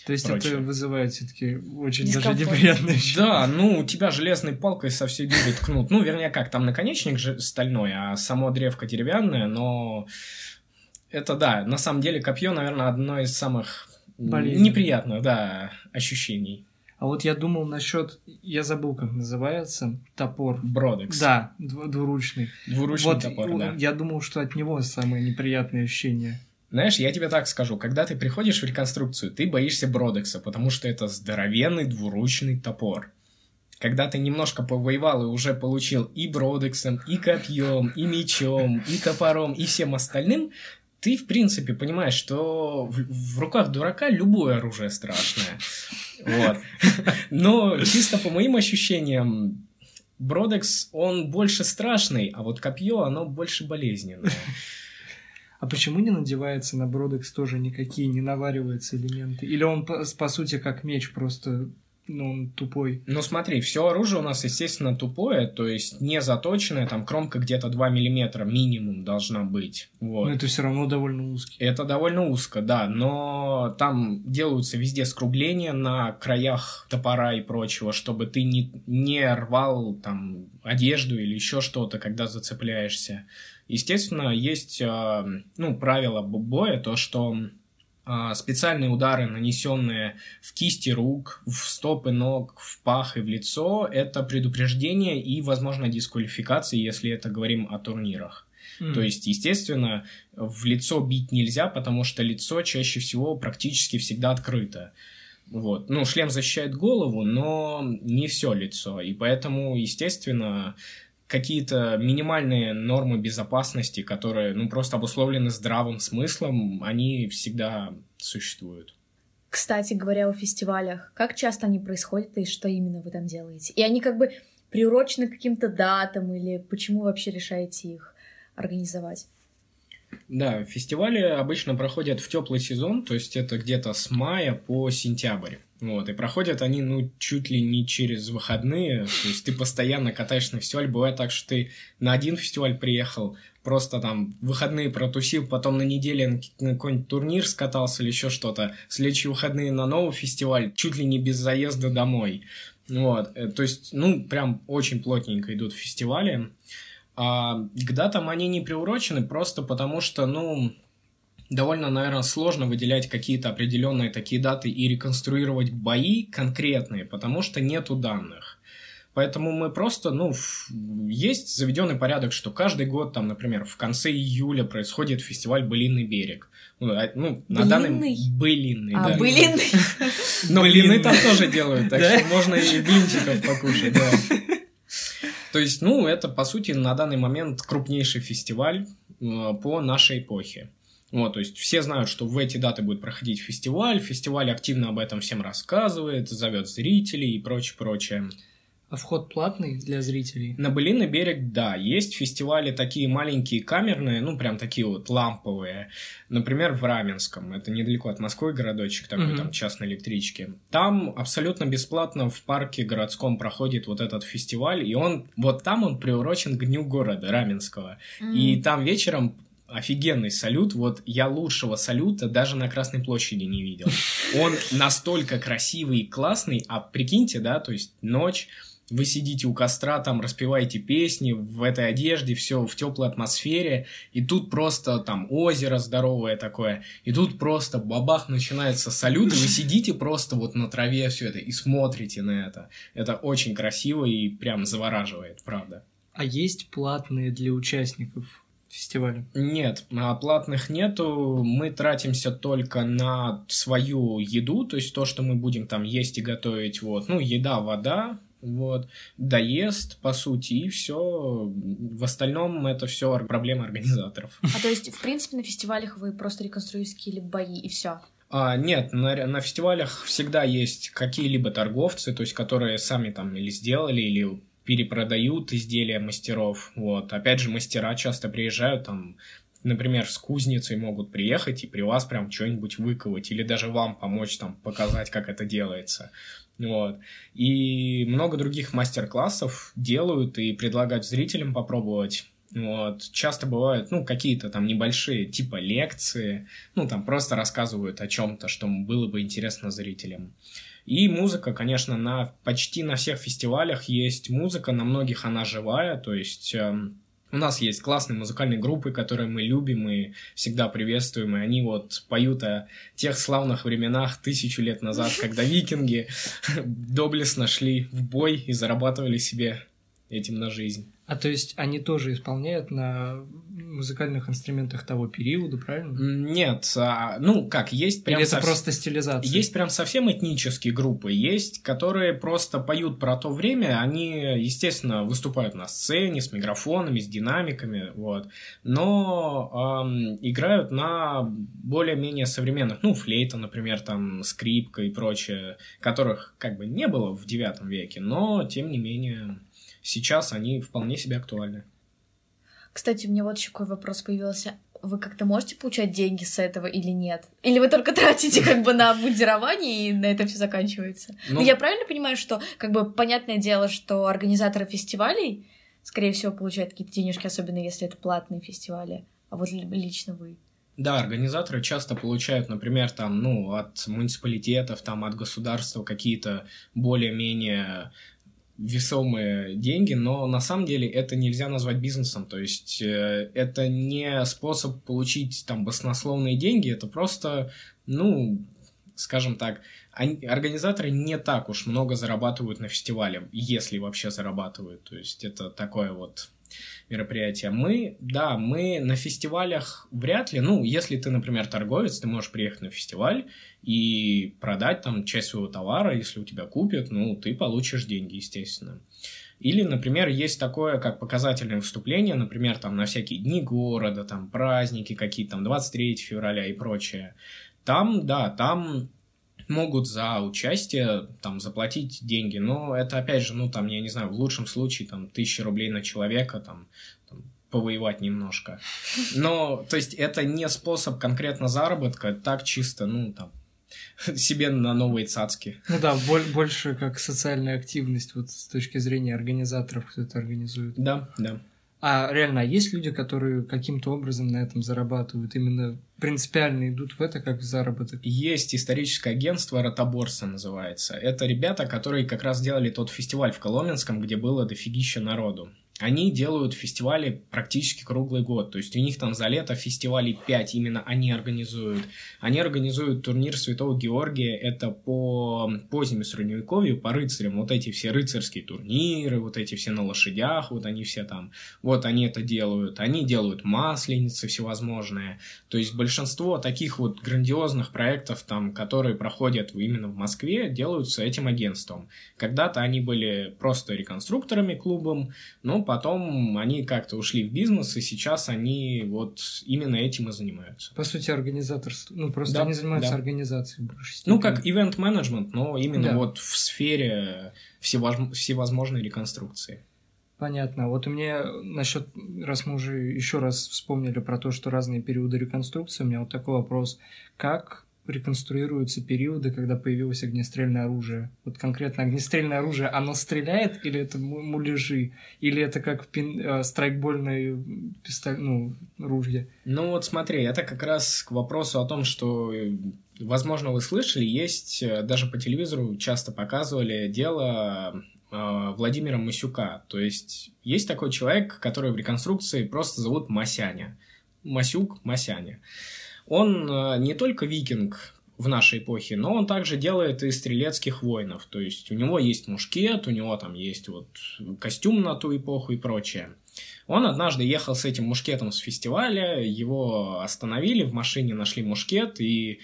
то есть прочее. это вызывает все-таки очень даже неприятные ощущения. Да, ну, тебя железной палкой со всей дури ткнут. Ну, вернее, как, там наконечник же стальной, а само древко деревянное, но это да, на самом деле копье, наверное, одно из самых Болезнь. неприятных, да, ощущений. А вот я думал насчет, я забыл, как называется, топор. Бродекс. Да, двуручный. Двуручный вот, топор, да. Я думал, что от него самые неприятные ощущения. Знаешь, я тебе так скажу, когда ты приходишь в реконструкцию, ты боишься Бродекса, потому что это здоровенный двуручный топор. Когда ты немножко повоевал и уже получил и Бродексом, и копьем, и мечом, и топором, и всем остальным, ты, в принципе, понимаешь, что в, в руках дурака любое оружие страшное. Вот. Но чисто по моим ощущениям, Бродекс, он больше страшный, а вот копье, оно больше болезненное. А почему не надевается на Бродекс тоже никакие, не навариваются элементы? Или он, по, по сути, как меч, просто ну, он тупой. Ну смотри, все оружие у нас, естественно, тупое, то есть не заточенное, там кромка где-то 2 миллиметра минимум должна быть. Вот. Но это все равно довольно узкий. Это довольно узко, да, но там делаются везде скругления на краях топора и прочего, чтобы ты не, не рвал там одежду или еще что-то, когда зацепляешься. Естественно, есть, а, ну, правило боя, то, что специальные удары, нанесенные в кисти рук, в стопы ног, в пах и в лицо, это предупреждение и, возможно, дисквалификация, если это говорим о турнирах. Mm. То есть, естественно, в лицо бить нельзя, потому что лицо чаще всего практически всегда открыто. Вот. Ну, шлем защищает голову, но не все лицо. И поэтому, естественно, какие-то минимальные нормы безопасности, которые, ну, просто обусловлены здравым смыслом, они всегда существуют. Кстати говоря, о фестивалях, как часто они происходят и что именно вы там делаете? И они как бы приурочены к каким-то датам или почему вообще решаете их организовать? Да, фестивали обычно проходят в теплый сезон, то есть это где-то с мая по сентябрь. Вот, и проходят они, ну, чуть ли не через выходные, то есть ты постоянно катаешься на фестиваль, бывает так, что ты на один фестиваль приехал, просто там выходные протусил, потом на неделе на какой-нибудь турнир скатался или еще что-то, следующие выходные на новый фестиваль, чуть ли не без заезда домой. Вот, э, то есть, ну, прям очень плотненько идут фестивали. А к датам они не приурочены просто потому, что, ну, довольно, наверное, сложно выделять какие-то определенные такие даты и реконструировать бои конкретные, потому что нету данных. Поэтому мы просто, ну, есть заведенный порядок, что каждый год, там, например, в конце июля происходит фестиваль «Былинный берег». Ну, а, ну на данный... Былинный, а, да. Былинный. Но блины там тоже делают, так что можно и блинчиков покушать, да. То есть, ну, это, по сути, на данный момент крупнейший фестиваль э, по нашей эпохе. Вот, то есть все знают, что в эти даты будет проходить фестиваль, фестиваль активно об этом всем рассказывает, зовет зрителей и прочее, прочее. А вход платный для зрителей? На Былиный берег, да. Есть фестивали такие маленькие камерные, ну, прям такие вот ламповые. Например, в Раменском. Это недалеко от Москвы городочек такой, угу. там частной электрички. Там абсолютно бесплатно в парке городском проходит вот этот фестиваль. И он, вот там он приурочен к дню города Раменского. Mm. И там вечером офигенный салют. Вот я лучшего салюта даже на Красной площади не видел. Он настолько красивый и классный, а прикиньте, да, то есть ночь, вы сидите у костра, там распеваете песни в этой одежде, все в теплой атмосфере, и тут просто там озеро здоровое такое, и тут просто бабах начинается салют, и вы сидите просто вот на траве все это и смотрите на это. Это очень красиво и прям завораживает, правда. А есть платные для участников фестиваля? Нет, а платных нету. Мы тратимся только на свою еду, то есть то, что мы будем там есть и готовить. Вот, ну еда, вода, вот, доест, по сути, и все. В остальном это все проблема организаторов. А то есть, в принципе, на фестивалях вы просто реконструируете какие-либо бои, и все? А, нет, на, на фестивалях всегда есть какие-либо торговцы, то есть, которые сами там или сделали, или перепродают изделия мастеров. Вот. Опять же, мастера часто приезжают там например, с кузницей могут приехать и при вас прям что-нибудь выковать, или даже вам помочь там показать, как это делается. Вот. И много других мастер-классов делают и предлагают зрителям попробовать. Вот. Часто бывают, ну, какие-то там небольшие, типа лекции, ну, там просто рассказывают о чем-то, что было бы интересно зрителям. И музыка, конечно, на почти на всех фестивалях есть музыка, на многих она живая, то есть эм, у нас есть классные музыкальные группы, которые мы любим и всегда приветствуем, и они вот поют о тех славных временах тысячу лет назад, когда викинги доблестно шли в бой и зарабатывали себе этим на жизнь. А то есть они тоже исполняют на музыкальных инструментах того периода, правильно? Нет, а, ну как, есть прям... Или это сов... просто стилизация? Есть прям совсем этнические группы, есть, которые просто поют про то время, они, естественно, выступают на сцене с микрофонами, с динамиками, вот, но эм, играют на более-менее современных, ну, флейта, например, там, скрипка и прочее, которых как бы не было в девятом веке, но, тем не менее сейчас они вполне себе актуальны. Кстати, у меня вот еще какой вопрос появился. вы как-то можете получать деньги с этого или нет? Или вы только тратите как бы на мундирование и на это все заканчивается? Ну, я правильно понимаю, что как бы понятное дело, что организаторы фестивалей, скорее всего, получают какие-то денежки, особенно если это платные фестивали, а вот лично вы? Да, организаторы часто получают, например, там, ну, от муниципалитетов, там, от государства какие-то более-менее весомые деньги, но на самом деле это нельзя назвать бизнесом, то есть э, это не способ получить там баснословные деньги, это просто, ну, скажем так, они, организаторы не так уж много зарабатывают на фестивале, если вообще зарабатывают, то есть это такое вот мероприятия. Мы, да, мы на фестивалях вряд ли, ну, если ты, например, торговец, ты можешь приехать на фестиваль и продать там часть своего товара, если у тебя купят, ну, ты получишь деньги, естественно. Или, например, есть такое, как показательное выступление, например, там на всякие дни города, там праздники какие-то, там 23 февраля и прочее. Там, да, там могут за участие там заплатить деньги, но это опять же, ну там, я не знаю, в лучшем случае там тысяча рублей на человека, там, там повоевать немножко. Но, то есть, это не способ конкретно заработка, так чисто, ну, там, себе на новые цацки. Ну да, больше как социальная активность, вот с точки зрения организаторов, кто это организует. Да, да. А реально, а есть люди, которые каким-то образом на этом зарабатывают, именно принципиально идут в это как в заработок? Есть историческое агентство «Ротоборса» называется. Это ребята, которые как раз делали тот фестиваль в Коломенском, где было дофигища народу они делают фестивали практически круглый год. То есть у них там за лето фестивалей 5 именно они организуют. Они организуют турнир Святого Георгия, это по позднему средневековью, по рыцарям. Вот эти все рыцарские турниры, вот эти все на лошадях, вот они все там, вот они это делают. Они делают масленицы всевозможные. То есть большинство таких вот грандиозных проектов, там, которые проходят именно в Москве, делаются этим агентством. Когда-то они были просто реконструкторами клубом, но потом они как-то ушли в бизнес, и сейчас они вот именно этим и занимаются. По сути, организаторство. Ну, просто да, они занимаются да. организацией степени. Ну, как ивент-менеджмент, но именно да. вот в сфере всевозможной реконструкции. Понятно. Вот у меня насчет, раз мы уже еще раз вспомнили про то, что разные периоды реконструкции, у меня вот такой вопрос. Как реконструируются периоды, когда появилось огнестрельное оружие. Вот конкретно огнестрельное оружие, оно стреляет или это муляжи? Или это как пин, э, страйкбольное пистоль, ну, ружье? Ну вот смотри, это как раз к вопросу о том, что, э, возможно, вы слышали, есть, э, даже по телевизору часто показывали дело э, Владимира Масюка. То есть есть такой человек, который в реконструкции просто зовут Масяня. Масюк Масяня. Он э, не только викинг в нашей эпохе, но он также делает и стрелецких воинов. То есть у него есть мушкет, у него там есть вот костюм на ту эпоху и прочее. Он однажды ехал с этим мушкетом с фестиваля, его остановили, в машине нашли мушкет, и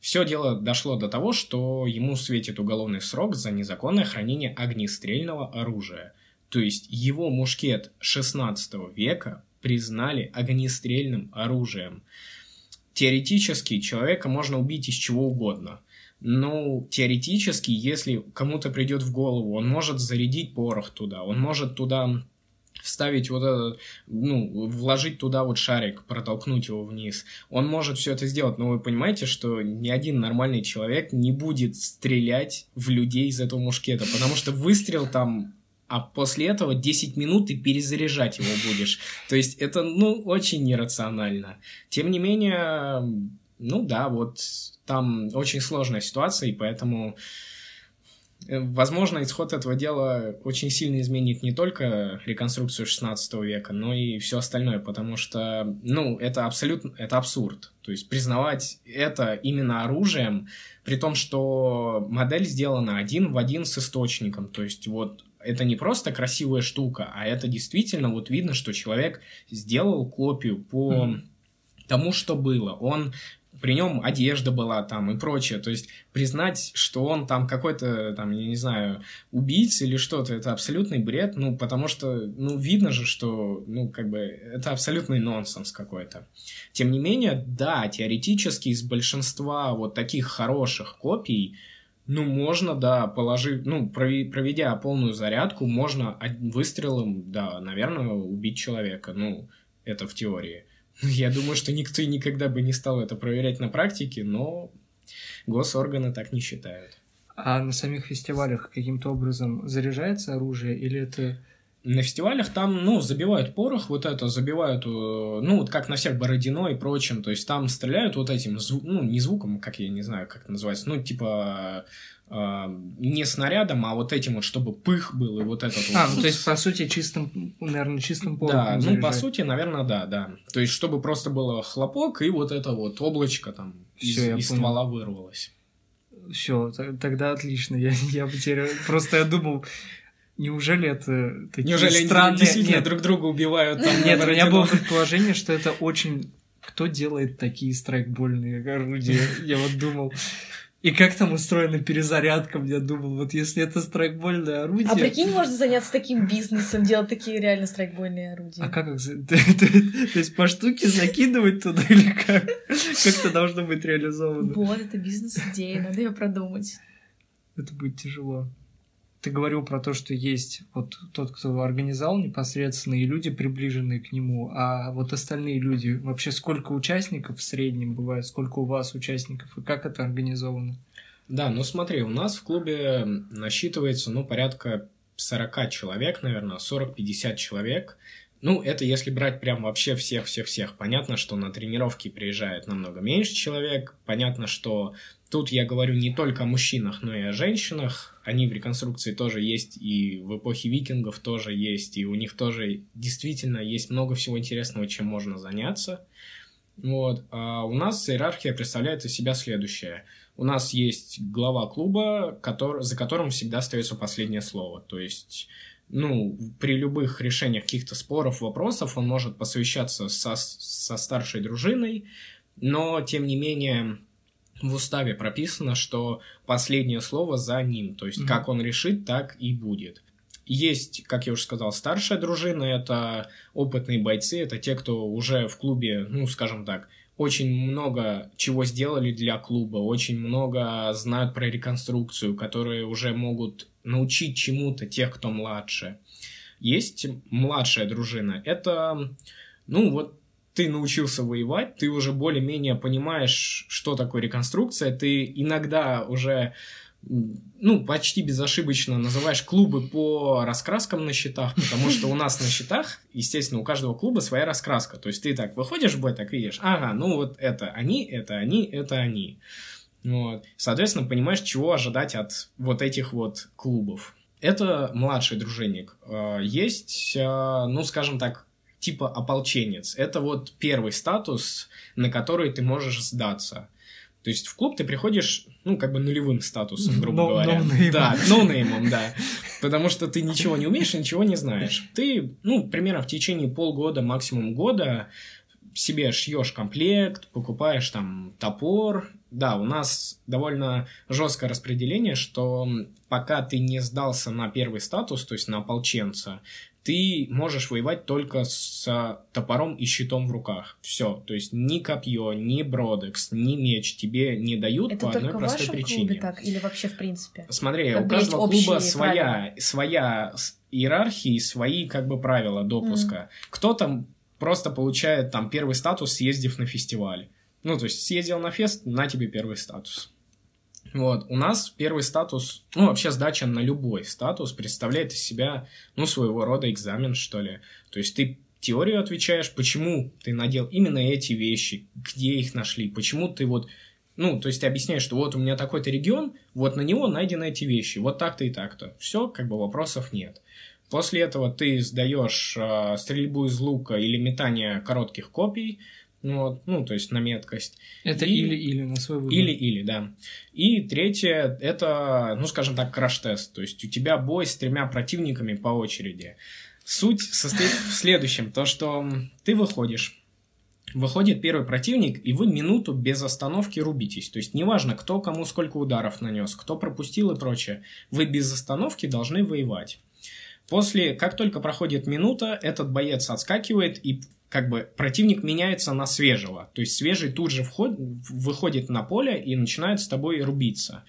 все дело дошло до того, что ему светит уголовный срок за незаконное хранение огнестрельного оружия. То есть его мушкет 16 века признали огнестрельным оружием. Теоретически человека можно убить из чего угодно. Ну, теоретически, если кому-то придет в голову, он может зарядить порох туда, он может туда вставить вот этот, ну, вложить туда вот шарик, протолкнуть его вниз. Он может все это сделать, но вы понимаете, что ни один нормальный человек не будет стрелять в людей из этого мушкета, потому что выстрел там а после этого 10 минут ты перезаряжать его будешь. То есть это, ну, очень нерационально. Тем не менее, ну да, вот там очень сложная ситуация, и поэтому, э, возможно, исход этого дела очень сильно изменит не только реконструкцию 16 века, но и все остальное, потому что, ну, это абсолютно, это абсурд. То есть признавать это именно оружием, при том, что модель сделана один в один с источником. То есть вот это не просто красивая штука, а это действительно вот видно, что человек сделал копию по mm-hmm. тому, что было. Он при нем одежда была там и прочее. То есть признать, что он там какой-то, там, я не знаю, убийца или что-то, это абсолютный бред, ну, потому что, ну, видно же, что, ну, как бы, это абсолютный нонсенс какой-то. Тем не менее, да, теоретически из большинства вот таких хороших копий ну, можно, да, положить, ну, проведя полную зарядку, можно выстрелом, да, наверное, убить человека. Ну, это в теории. Я думаю, что никто никогда бы не стал это проверять на практике, но госорганы так не считают. А на самих фестивалях каким-то образом заряжается оружие или это... На фестивалях там, ну, забивают порох, вот это, забивают, э, ну, вот как на всех Бородино и прочем, то есть там стреляют вот этим, зву- ну, не звуком, как я не знаю, как это называется, ну, типа, э, не снарядом, а вот этим вот, чтобы пых был и вот этот А, вот. ну то есть, по сути, чистым, наверное, чистым порохом Да, ну, по сути, наверное, да, да. То есть, чтобы просто было хлопок, и вот это вот облачко там из, Всё, из понял. ствола вырвалось. Все, тогда отлично. Я, я потерял. Просто я думал, неужели это такие Неужели они странные... действительно Нет, друг друга убивают там? Нет, у меня было предположение, что это очень... Кто делает такие страйкбольные орудия? Я вот думал. И как там устроена перезарядка, я думал, вот если это страйкбольное орудие... А прикинь, можно заняться таким бизнесом, делать такие реально страйкбольные орудия. А как их... То есть по штуке закидывать туда или как? Как это должно быть реализовано? Вот, это бизнес-идея, надо ее продумать. Это будет тяжело. Ты говорил про то, что есть вот тот, кто организовал непосредственно, и люди, приближенные к нему, а вот остальные люди, вообще сколько участников в среднем бывает, сколько у вас участников, и как это организовано? Да, ну смотри, у нас в клубе насчитывается, ну, порядка 40 человек, наверное, 40-50 человек. Ну, это если брать прям вообще всех-всех-всех. Понятно, что на тренировки приезжает намного меньше человек. Понятно, что тут я говорю не только о мужчинах, но и о женщинах. Они в реконструкции тоже есть, и в эпохе викингов тоже есть, и у них тоже действительно есть много всего интересного, чем можно заняться. Вот. А у нас иерархия представляет из себя следующее. У нас есть глава клуба, который, за которым всегда остается последнее слово. То есть, ну, при любых решениях каких-то споров, вопросов он может посовещаться со, со старшей дружиной, но, тем не менее, в уставе прописано, что последнее слово за ним. То есть, Мгм. как он решит, так и будет. Есть, как я уже сказал, старшая дружина, это опытные бойцы, это те, кто уже в клубе, ну, скажем так, очень много чего сделали для клуба, очень много знают про реконструкцию, которые уже могут научить чему-то тех, кто младше. Есть младшая дружина. Это, ну, вот ты научился воевать, ты уже более-менее понимаешь, что такое реконструкция, ты иногда уже ну, почти безошибочно называешь клубы по раскраскам на счетах, потому что у нас на счетах, естественно, у каждого клуба своя раскраска. То есть ты так выходишь в бой, так видишь, ага, ну вот это они, это они, это они. Вот. Соответственно, понимаешь, чего ожидать от вот этих вот клубов. Это младший дружинник. Э, Есть, э, ну, скажем так, типа ополченец. Это вот первый статус, на который ты можешь сдаться. То есть в клуб ты приходишь, ну, как бы нулевым статусом, грубо No- говоря. ноунеймом. Да, ноунеймом, да. Потому что ты ничего не умеешь и ничего не знаешь. Ты, ну, примерно в течение полгода, максимум года себе шьешь комплект, покупаешь там топор. Да, у нас довольно жесткое распределение, что пока ты не сдался на первый статус, то есть на ополченца, ты можешь воевать только с топором и щитом в руках. Все. То есть ни копье, ни бродекс, ни меч тебе не дают Это по одной простой вашем причине. клубе так или вообще в принципе? Смотри, Как у каждого клуба своя, правила. своя иерархия и свои как бы правила допуска. Кто-то просто получает там первый статус, съездив на фестиваль. Ну, то есть съездил на фест, на тебе первый статус. Вот, у нас первый статус, ну, вообще сдача на любой статус представляет из себя, ну, своего рода экзамен, что ли. То есть ты теорию отвечаешь, почему ты надел именно эти вещи, где их нашли, почему ты вот ну, то есть ты объясняешь, что вот у меня такой-то регион, вот на него найдены эти вещи, вот так-то и так-то. Все, как бы вопросов нет. После этого ты сдаешь э, стрельбу из лука или метание коротких копий, ну, вот, ну, то есть на меткость. Это или-или на свой выбор. Или-или, да. И третье, это, ну, скажем так, краш-тест. То есть у тебя бой с тремя противниками по очереди. Суть состоит в следующем, то, что ты выходишь, выходит первый противник, и вы минуту без остановки рубитесь. То есть неважно, кто кому сколько ударов нанес, кто пропустил и прочее, вы без остановки должны воевать. После, как только проходит минута, этот боец отскакивает, и как бы противник меняется на свежего. То есть свежий тут же вход, выходит на поле и начинает с тобой рубиться.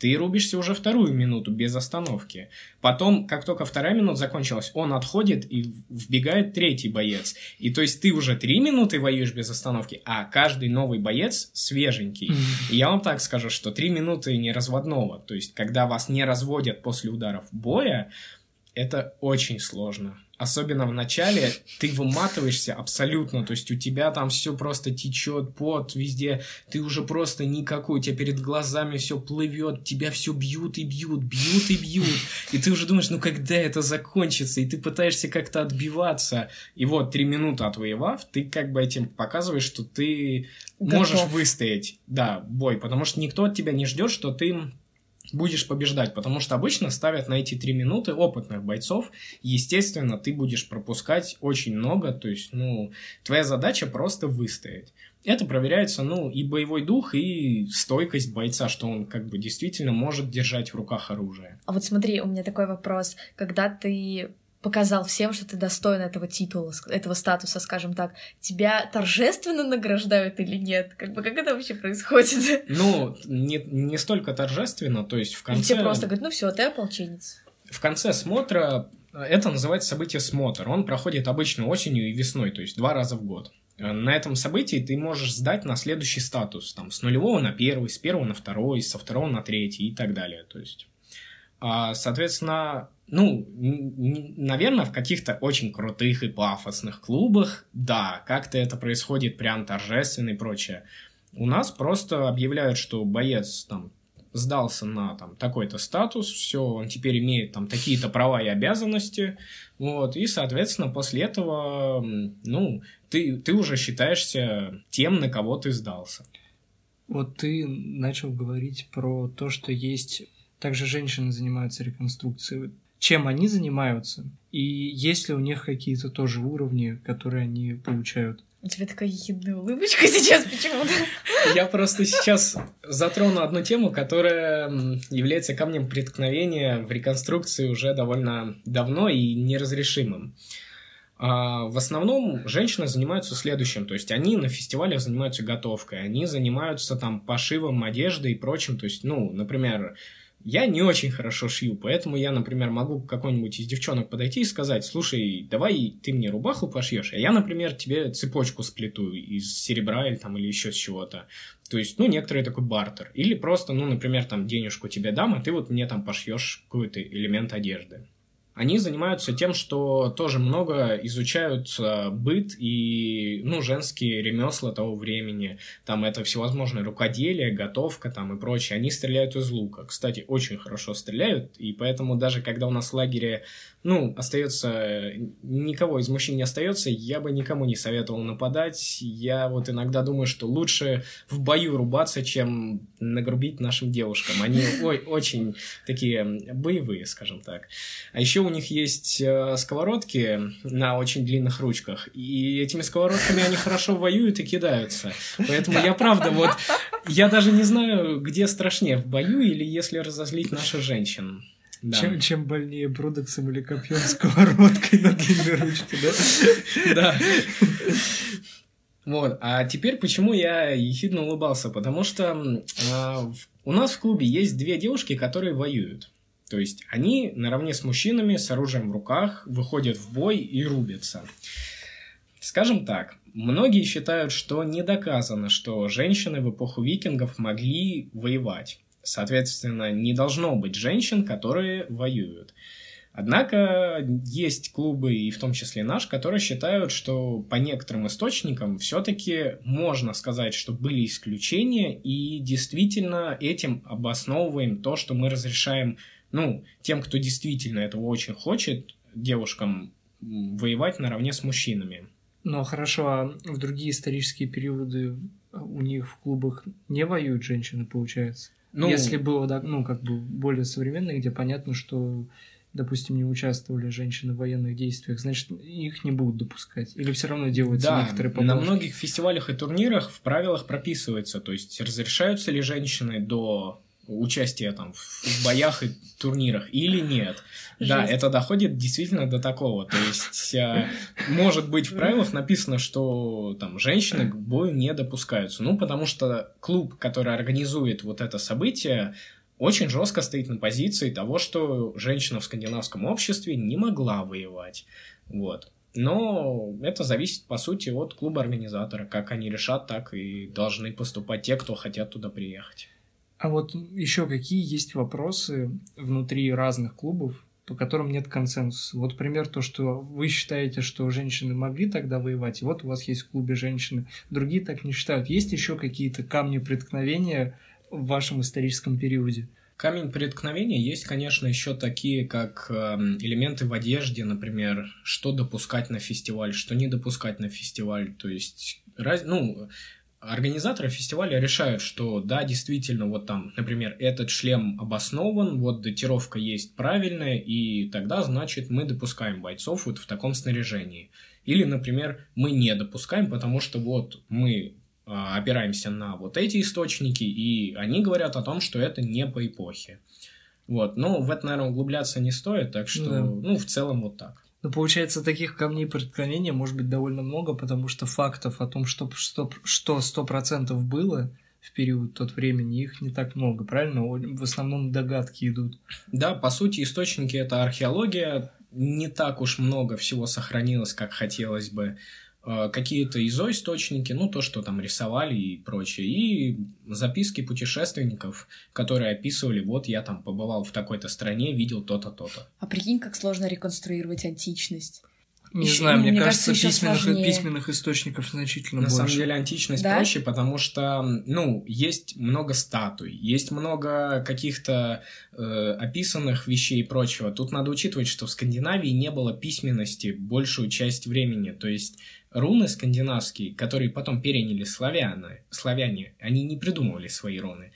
ты рубишься уже вторую минуту без остановки. Потом, как только вторая минута закончилась, он отходит и вбегает третий боец. И то есть ты уже три минуты воюешь без остановки, а каждый новый боец свеженький. И я вам так скажу, что три минуты не разводного. То есть, когда вас не разводят после ударов боя, это очень сложно. Особенно в начале, ты выматываешься абсолютно, то есть у тебя там все просто течет, пот везде, ты уже просто никакой, у тебя перед глазами все плывет, тебя все бьют и бьют, бьют и бьют, и ты уже думаешь, ну когда это закончится, и ты пытаешься как-то отбиваться, и вот три минуты отвоевав, ты как бы этим показываешь, что ты Готов. можешь выстоять, да, бой, потому что никто от тебя не ждет, что ты будешь побеждать, потому что обычно ставят на эти три минуты опытных бойцов, естественно, ты будешь пропускать очень много, то есть, ну, твоя задача просто выстоять. Это проверяется, ну, и боевой дух, и стойкость бойца, что он как бы действительно может держать в руках оружие. А вот смотри, у меня такой вопрос. Когда ты показал всем, что ты достоин этого титула, этого статуса, скажем так, тебя торжественно награждают или нет? Как бы как это вообще происходит? Ну, не, не столько торжественно, то есть в конце... Или тебе просто говорят, ну все, ты ополченец. В конце смотра это называется событие смотр. Он проходит обычно осенью и весной, то есть два раза в год. На этом событии ты можешь сдать на следующий статус, там, с нулевого на первый, с первого на второй, со второго на третий и так далее. То есть, а, соответственно, ну, наверное, в каких-то очень крутых и пафосных клубах, да, как-то это происходит прям торжественно и прочее. У нас просто объявляют, что боец там сдался на там такой-то статус, все, он теперь имеет там такие-то права и обязанности, вот, и, соответственно, после этого, ну, ты, ты уже считаешься тем, на кого ты сдался. Вот ты начал говорить про то, что есть также женщины занимаются реконструкцией чем они занимаются, и есть ли у них какие-то тоже уровни, которые они получают. У тебя такая ехидная улыбочка сейчас почему-то. Я просто сейчас затрону одну тему, которая является камнем преткновения в реконструкции уже довольно давно и неразрешимым. А, в основном женщины занимаются следующим, то есть они на фестивалях занимаются готовкой, они занимаются там пошивом одежды и прочим, то есть, ну, например, я не очень хорошо шью, поэтому я, например, могу к какой-нибудь из девчонок подойти и сказать, слушай, давай ты мне рубаху пошьешь, а я, например, тебе цепочку сплету из серебра или там или еще с чего-то. То есть, ну, некоторый такой бартер. Или просто, ну, например, там денежку тебе дам, а ты вот мне там пошьешь какой-то элемент одежды. Они занимаются тем, что тоже много изучают э, быт и ну, женские ремесла того времени. Там это всевозможные рукоделие, готовка там и прочее. Они стреляют из лука. Кстати, очень хорошо стреляют, и поэтому даже когда у нас в лагере ну, остается, никого из мужчин не остается, я бы никому не советовал нападать. Я вот иногда думаю, что лучше в бою рубаться, чем нагрубить нашим девушкам. Они ой, очень такие боевые, скажем так. А еще у них есть э, сковородки на очень длинных ручках, и этими сковородками они хорошо воюют и кидаются. Поэтому я правда вот, я даже не знаю, где страшнее, в бою или если разозлить наших женщин. Да. Чем, чем больнее брудексом или копьем сковородкой на длинной ручке, да? Да. Вот, а теперь почему я ехидно улыбался? Потому что э, у нас в клубе есть две девушки, которые воюют. То есть они наравне с мужчинами с оружием в руках выходят в бой и рубятся. Скажем так, многие считают, что не доказано, что женщины в эпоху викингов могли воевать. Соответственно, не должно быть женщин, которые воюют. Однако есть клубы, и в том числе наш, которые считают, что по некоторым источникам все-таки можно сказать, что были исключения, и действительно этим обосновываем то, что мы разрешаем, ну, тем, кто действительно этого очень хочет, девушкам воевать наравне с мужчинами. Ну, хорошо, а в другие исторические периоды у них в клубах не воюют женщины, получается? Ну, Если было, да, ну, как бы более современное, где понятно, что, допустим, не участвовали женщины в военных действиях, значит, их не будут допускать. Или все равно делаются да, некоторые поблажки. на многих фестивалях и турнирах в правилах прописывается, то есть разрешаются ли женщины до участия там в боях и турнирах или нет. Жесть. Да, это доходит действительно до такого. То есть, э, может быть, в правилах написано, что там женщины к бою не допускаются. Ну, потому что клуб, который организует вот это событие, очень жестко стоит на позиции того, что женщина в скандинавском обществе не могла воевать. Вот. Но это зависит, по сути, от клуба-организатора. Как они решат, так и должны поступать те, кто хотят туда приехать. А вот еще какие есть вопросы внутри разных клубов, по которым нет консенсуса? Вот пример то, что вы считаете, что женщины могли тогда воевать, и вот у вас есть в клубе женщины, другие так не считают. Есть еще какие-то камни преткновения в вашем историческом периоде? Камень преткновения есть, конечно, еще такие, как эм, элементы в одежде, например, что допускать на фестиваль, что не допускать на фестиваль. То есть, раз, ну, организаторы фестиваля решают, что да, действительно, вот там, например, этот шлем обоснован, вот датировка есть правильная, и тогда, значит, мы допускаем бойцов вот в таком снаряжении. Или, например, мы не допускаем, потому что вот мы а, опираемся на вот эти источники, и они говорят о том, что это не по эпохе. Вот, но в это, наверное, углубляться не стоит, так что, да. ну, в целом вот так. Ну, получается, таких камней преткновения может быть довольно много, потому что фактов о том, что что сто процентов было в период тот времени, их не так много, правильно? В основном догадки идут. Да, по сути, источники — это археология, не так уж много всего сохранилось, как хотелось бы. Э, какие-то изоисточники, ну, то, что там рисовали и прочее, и записки путешественников, которые описывали, вот я там побывал в такой-то стране, видел то-то, то-то. А прикинь, как сложно реконструировать античность. Не Еще, знаю, мне, мне кажется, кажется письменных, письменных источников значительно На больше. На самом деле античность да? проще, потому что, ну, есть много статуй, есть много каких-то э, описанных вещей и прочего. Тут надо учитывать, что в Скандинавии не было письменности большую часть времени, то есть руны скандинавские, которые потом переняли славяне, славяне, они не придумывали свои руны.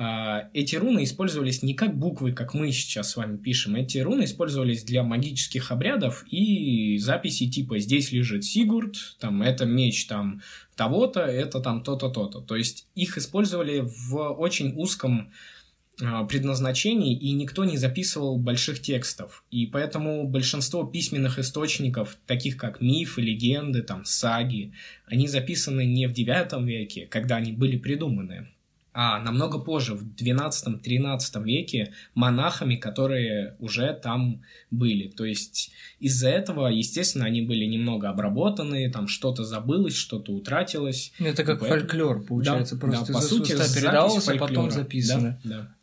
А, эти руны использовались не как буквы, как мы сейчас с вами пишем. Эти руны использовались для магических обрядов и записи типа «здесь лежит Сигурд», там «это меч там того-то», «это там то-то, то-то». То есть их использовали в очень узком предназначений, и никто не записывал больших текстов. И поэтому большинство письменных источников, таких как мифы, легенды, там, саги, они записаны не в IX веке, когда они были придуманы, а намного позже, в XII-XIII веке, монахами, которые уже там были. То есть из-за этого, естественно, они были немного обработаны, там что-то забылось, что-то утратилось. Это как поэтому... фольклор, получается, да, просто да, по сути, передавалось, а потом записано. Да, да.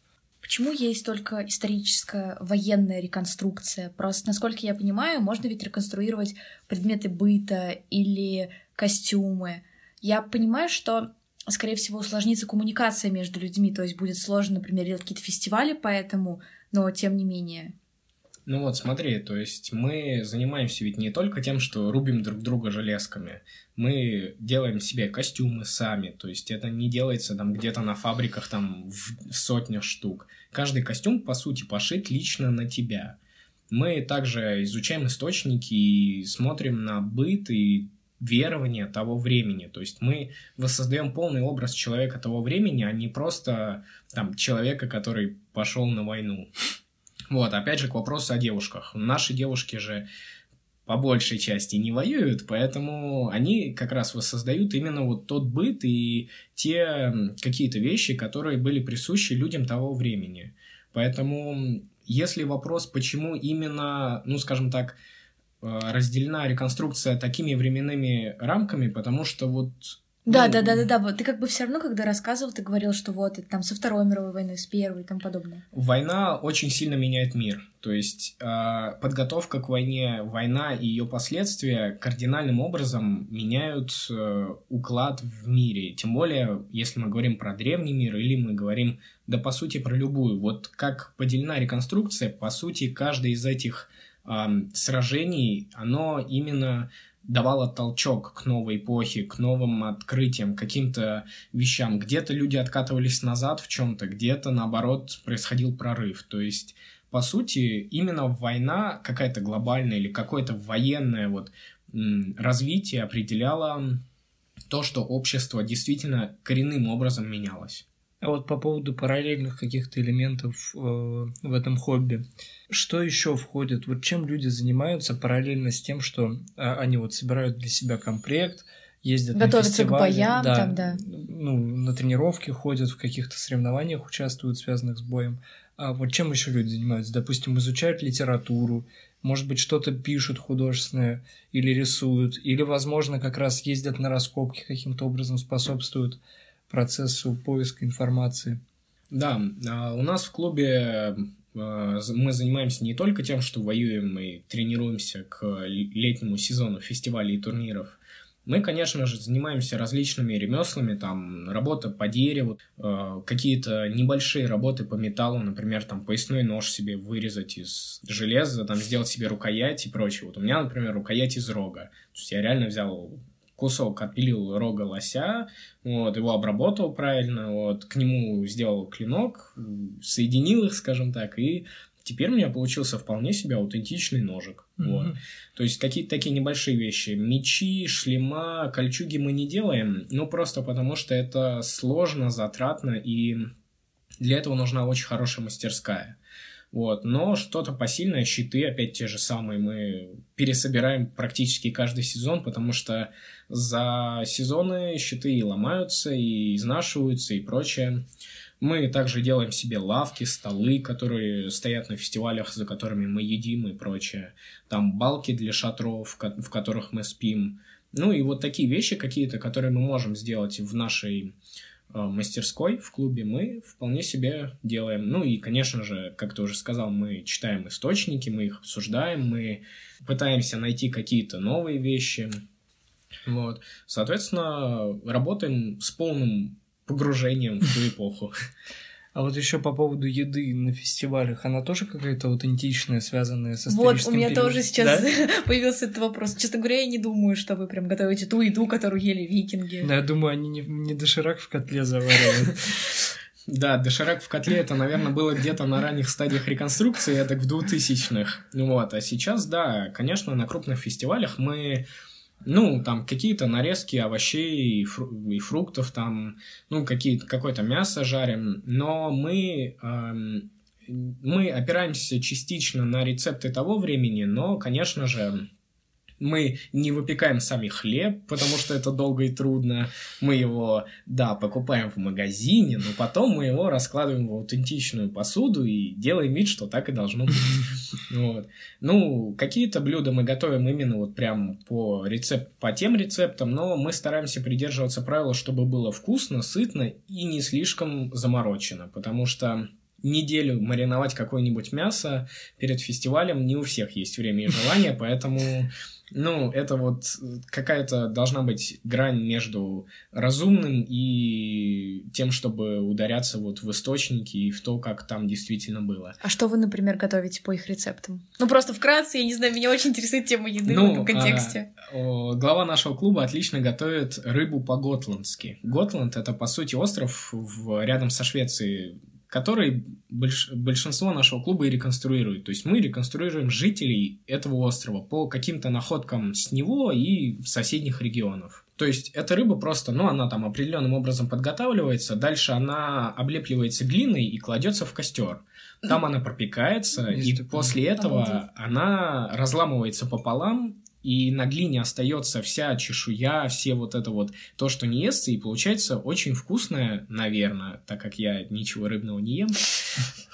Почему есть только историческая военная реконструкция? Просто, насколько я понимаю, можно ведь реконструировать предметы быта или костюмы. Я понимаю, что, скорее всего, усложнится коммуникация между людьми, то есть будет сложно, например, делать какие-то фестивали поэтому, но тем не менее. Ну вот, смотри, то есть мы занимаемся ведь не только тем, что рубим друг друга железками. Мы делаем себе костюмы сами, то есть это не делается там где-то на фабриках там в сотнях штук. Каждый костюм, по сути, пошит лично на тебя. Мы также изучаем источники и смотрим на быт и верования того времени. То есть мы воссоздаем полный образ человека того времени, а не просто там человека, который пошел на войну. Вот, опять же, к вопросу о девушках. Наши девушки же по большей части не воюют, поэтому они как раз воссоздают именно вот тот быт и те какие-то вещи, которые были присущи людям того времени. Поэтому, если вопрос, почему именно, ну, скажем так, э, разделена реконструкция такими временными рамками, потому что вот да, да, да, да, да. Вот ты как бы все равно, когда рассказывал, ты говорил, что вот это там со Второй мировой войны, с Первой и тому подобное. Война очень сильно меняет мир. То есть э, подготовка к войне, война и ее последствия кардинальным образом меняют э, уклад в мире. Тем более, если мы говорим про древний мир или мы говорим, да по сути, про любую. Вот как поделена реконструкция, по сути, каждое из этих сражений, оно именно давала толчок к новой эпохе, к новым открытиям, каким-то вещам. Где-то люди откатывались назад в чем-то, где-то, наоборот, происходил прорыв. То есть, по сути, именно война какая-то глобальная или какое-то военное вот развитие определяло то, что общество действительно коренным образом менялось. А вот по поводу параллельных каких-то элементов э, в этом хобби, что еще входит? Вот чем люди занимаются параллельно с тем, что э, они вот собирают для себя комплект, ездят Готовятся на к боям, да, там, да. Ну, на тренировки ходят, в каких-то соревнованиях участвуют, связанных с боем. А вот чем еще люди занимаются? Допустим, изучают литературу, может быть, что-то пишут художественное или рисуют, или, возможно, как раз ездят на раскопки, каким-то образом способствуют процессу поиска информации. Да, а у нас в клубе а, мы занимаемся не только тем, что воюем и тренируемся к летнему сезону фестивалей и турниров. Мы, конечно же, занимаемся различными ремеслами, там, работа по дереву, э, какие-то небольшие работы по металлу, например, там, поясной нож себе вырезать из железа, там, сделать себе рукоять и прочее. Вот у меня, например, рукоять из рога. То есть я реально взял кусок отпилил рога лося, вот, его обработал правильно, вот, к нему сделал клинок, соединил их, скажем так, и теперь у меня получился вполне себе аутентичный ножик. Mm-hmm. Вот. То есть какие-то такие небольшие вещи. Мечи, шлема, кольчуги мы не делаем, ну просто потому что это сложно, затратно, и для этого нужна очень хорошая мастерская. Вот. Но что-то посильное, щиты опять те же самые, мы пересобираем практически каждый сезон, потому что за сезоны щиты и ломаются, и изнашиваются, и прочее. Мы также делаем себе лавки, столы, которые стоят на фестивалях, за которыми мы едим и прочее. Там балки для шатров, в которых мы спим. Ну и вот такие вещи какие-то, которые мы можем сделать в нашей мастерской в клубе мы вполне себе делаем. Ну и, конечно же, как ты уже сказал, мы читаем источники, мы их обсуждаем, мы пытаемся найти какие-то новые вещи. Вот. Соответственно, работаем с полным погружением в ту эпоху. А вот еще по поводу еды на фестивалях, она тоже какая-то аутентичная, связанная со Вот, у меня периодом? тоже сейчас да? появился этот вопрос. Честно говоря, я не думаю, что вы прям готовите ту еду, которую ели викинги. Да, я думаю, они не, не доширак в котле заваривают. Да, доширак в котле это, наверное, было где-то на ранних стадиях реконструкции, это в 2000-х. Вот, а сейчас, да, конечно, на крупных фестивалях мы ну, там какие-то нарезки овощей и, фру- и фруктов, там, ну, какое-то мясо жарим, но мы, эм, мы опираемся частично на рецепты того времени, но, конечно же, мы не выпекаем сами хлеб, потому что это долго и трудно. Мы его, да, покупаем в магазине, но потом мы его раскладываем в аутентичную посуду и делаем вид, что так и должно быть. Вот. Ну, какие-то блюда мы готовим именно вот прям по рецепт, по тем рецептам, но мы стараемся придерживаться правила, чтобы было вкусно, сытно и не слишком заморочено, потому что неделю мариновать какое-нибудь мясо перед фестивалем не у всех есть время и желание, поэтому ну, это вот какая-то должна быть грань между разумным и тем, чтобы ударяться вот в источники и в то, как там действительно было. А что вы, например, готовите по их рецептам? Ну, просто вкратце, я не знаю, меня очень интересует тема еды ну, в этом контексте. А, глава нашего клуба отлично готовит рыбу по-готландски. Готланд — это, по сути, остров в, рядом со Швецией, который больш... большинство нашего клуба и реконструирует. То есть мы реконструируем жителей этого острова по каким-то находкам с него и соседних регионов. То есть эта рыба просто, ну, она там определенным образом подготавливается, дальше она облепливается глиной и кладется в костер. Там она пропекается, Есть и после этого она разламывается пополам, и на глине остается вся чешуя, все вот это вот, то, что не естся, и получается очень вкусное, наверное, так как я ничего рыбного не ем.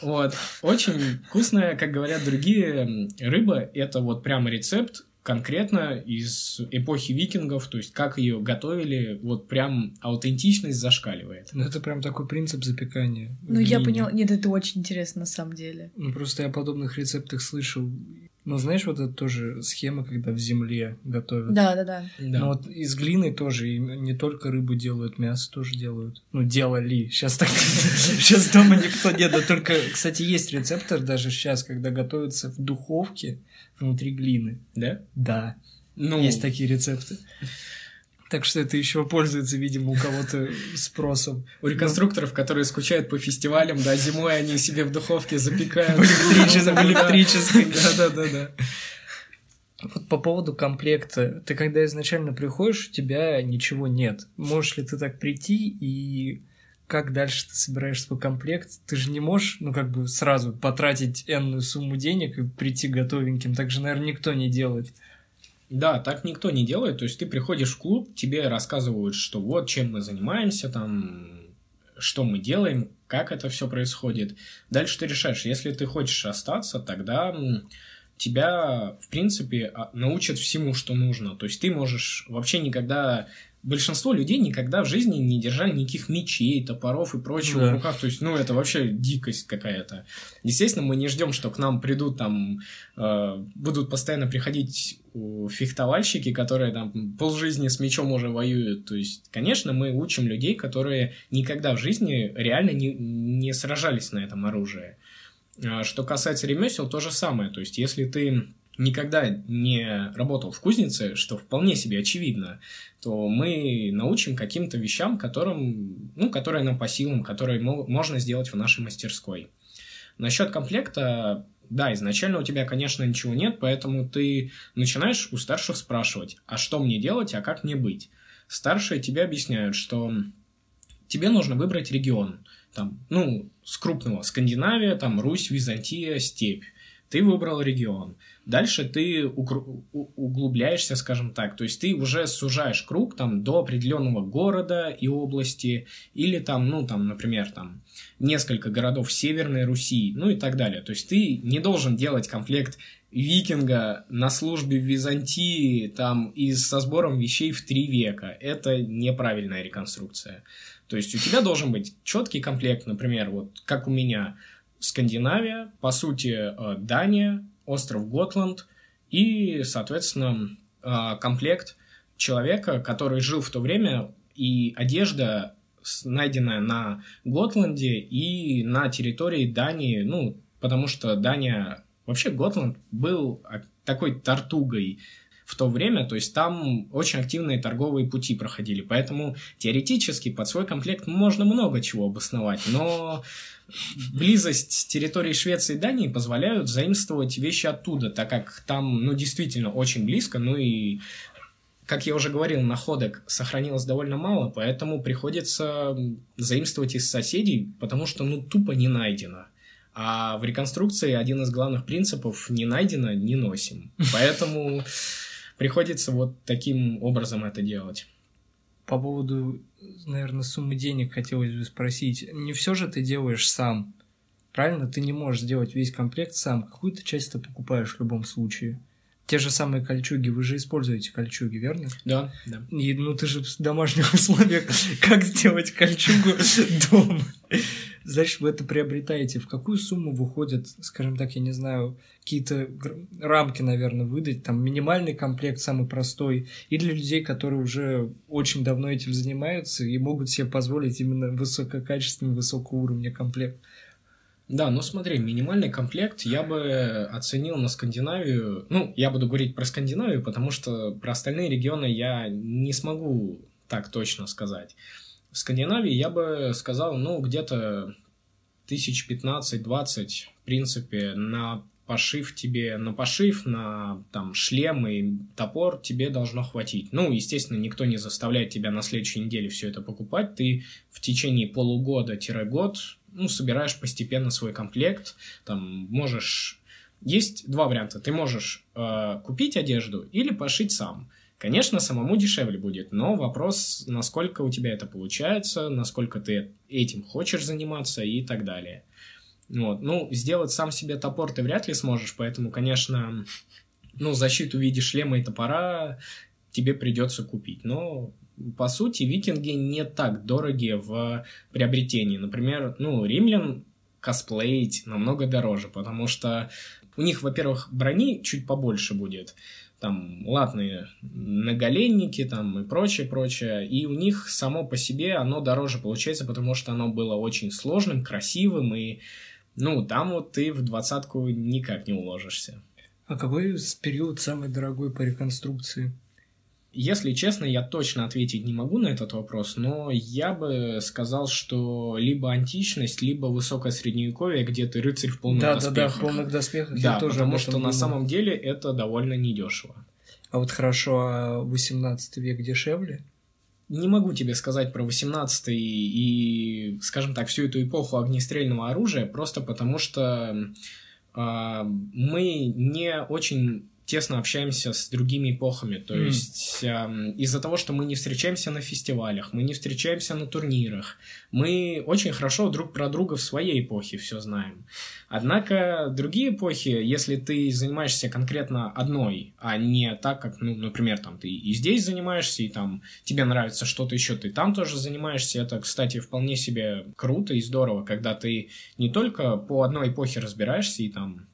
Вот, очень вкусная, как говорят другие, рыба, это вот прямо рецепт, конкретно из эпохи викингов, то есть как ее готовили, вот прям аутентичность зашкаливает. Ну, это прям такой принцип запекания. Ну, я поняла. Нет, это очень интересно на самом деле. Ну, просто я о подобных рецептах слышал ну, знаешь, вот это тоже схема, когда в земле готовят. Да, да, да. Ну, вот из глины тоже, и не только рыбу делают, мясо тоже делают. Ну, делали. Сейчас так... Сейчас дома никто нет. Да только, кстати, есть рецептор даже сейчас, когда готовится в духовке внутри глины. Да? Да. Ну... Есть такие рецепты. Так что это еще пользуется, видимо, у кого-то спросом. У реконструкторов, которые скучают по фестивалям, да, зимой они себе в духовке запекают. В электрической. Да-да-да. Вот по поводу комплекта. Ты когда изначально приходишь, у тебя ничего нет. Можешь ли ты так прийти и как дальше ты собираешь свой комплект? Ты же не можешь, ну, как бы сразу потратить энную сумму денег и прийти готовеньким. Так же, наверное, никто не делает. Да, так никто не делает. То есть ты приходишь в клуб, тебе рассказывают, что вот чем мы занимаемся, там, что мы делаем, как это все происходит. Дальше ты решаешь, если ты хочешь остаться, тогда тебя, в принципе, а, научат всему, что нужно. То есть ты можешь вообще никогда большинство людей никогда в жизни не держали никаких мечей, топоров и прочего да. в руках. То есть, ну, это вообще дикость какая-то. Естественно, мы не ждем, что к нам придут там, э, будут постоянно приходить фехтовальщики, которые там полжизни с мечом уже воюют. То есть, конечно, мы учим людей, которые никогда в жизни реально не, не сражались на этом оружии. А что касается ремесел, то же самое. То есть, если ты никогда не работал в кузнице, что вполне себе очевидно, то мы научим каким-то вещам, которым, ну, которые нам по силам, которые можно сделать в нашей мастерской. Насчет комплекта, да, изначально у тебя, конечно, ничего нет, поэтому ты начинаешь у старших спрашивать, а что мне делать, а как мне быть? Старшие тебе объясняют, что тебе нужно выбрать регион, там, ну, с крупного, Скандинавия, там, Русь, Византия, степь. Ты выбрал регион. Дальше ты углубляешься, скажем так, то есть ты уже сужаешь круг там до определенного города и области, или там, ну, там, например, там несколько городов Северной Руси, ну и так далее. То есть ты не должен делать комплект викинга на службе в Византии там и со сбором вещей в три века. Это неправильная реконструкция. То есть у тебя должен быть четкий комплект, например, вот как у меня Скандинавия, по сути, э, Дания, остров Готланд и, соответственно, а, комплект человека, который жил в то время, и одежда, найденная на Готланде и на территории Дании, ну, потому что Дания, вообще Готланд был такой тортугой в то время, то есть там очень активные торговые пути проходили, поэтому теоретически под свой комплект можно много чего обосновать, но близость территории Швеции и Дании позволяют заимствовать вещи оттуда, так как там, ну, действительно очень близко, ну и как я уже говорил, находок сохранилось довольно мало, поэтому приходится заимствовать из соседей, потому что, ну, тупо не найдено. А в реконструкции один из главных принципов «не найдено, не носим». Поэтому приходится вот таким образом это делать. По поводу, наверное, суммы денег хотелось бы спросить. Не все же ты делаешь сам. Правильно? Ты не можешь сделать весь комплект сам. Какую-то часть ты покупаешь в любом случае. Те же самые кольчуги, вы же используете кольчуги, верно? Да, да. И ну ты же в домашних условиях, как сделать кольчугу дома? Значит, вы это приобретаете. В какую сумму выходит, скажем так, я не знаю, какие-то рамки, наверное, выдать, там минимальный комплект самый простой, и для людей, которые уже очень давно этим занимаются и могут себе позволить именно высококачественный, высокого уровня комплект. Да, ну смотри, минимальный комплект я бы оценил на Скандинавию. Ну, я буду говорить про Скандинавию, потому что про остальные регионы я не смогу так точно сказать. В Скандинавии я бы сказал, ну, где-то тысяч 15-20, в принципе, на пошив тебе, на пошив, на там шлем и топор тебе должно хватить. Ну, естественно, никто не заставляет тебя на следующей неделе все это покупать. Ты в течение полугода-год ну, собираешь постепенно свой комплект, там можешь... Есть два варианта. Ты можешь э, купить одежду или пошить сам. Конечно, самому дешевле будет, но вопрос, насколько у тебя это получается, насколько ты этим хочешь заниматься и так далее. Вот. Ну, сделать сам себе топор ты вряд ли сможешь, поэтому, конечно, ну, защиту в виде шлема и топора тебе придется купить. Но по сути, викинги не так дороги в приобретении. Например, ну, римлян косплеить намного дороже, потому что у них, во-первых, брони чуть побольше будет, там латные наголенники там и прочее, прочее, и у них само по себе оно дороже получается, потому что оно было очень сложным, красивым, и ну, там вот ты в двадцатку никак не уложишься. А какой период самый дорогой по реконструкции? Если честно, я точно ответить не могу на этот вопрос, но я бы сказал, что либо античность, либо высокое средневековье, где ты рыцарь в полных да, доспехах. Да, да, в полных доспехах. Да, тоже потому что думаю. на самом деле это довольно недешево. А вот хорошо, а 18 век дешевле? Не могу тебе сказать про 18 и, скажем так, всю эту эпоху огнестрельного оружия, просто потому что э, мы не очень тесно общаемся с другими эпохами. То mm. есть э, из-за того, что мы не встречаемся на фестивалях, мы не встречаемся на турнирах, мы очень хорошо друг про друга в своей эпохе все знаем. Однако другие эпохи, если ты занимаешься конкретно одной, а не так, как, ну, например, там ты и здесь занимаешься, и там тебе нравится что-то еще, ты там тоже занимаешься, это, кстати, вполне себе круто и здорово, когда ты не только по одной эпохе разбираешься и там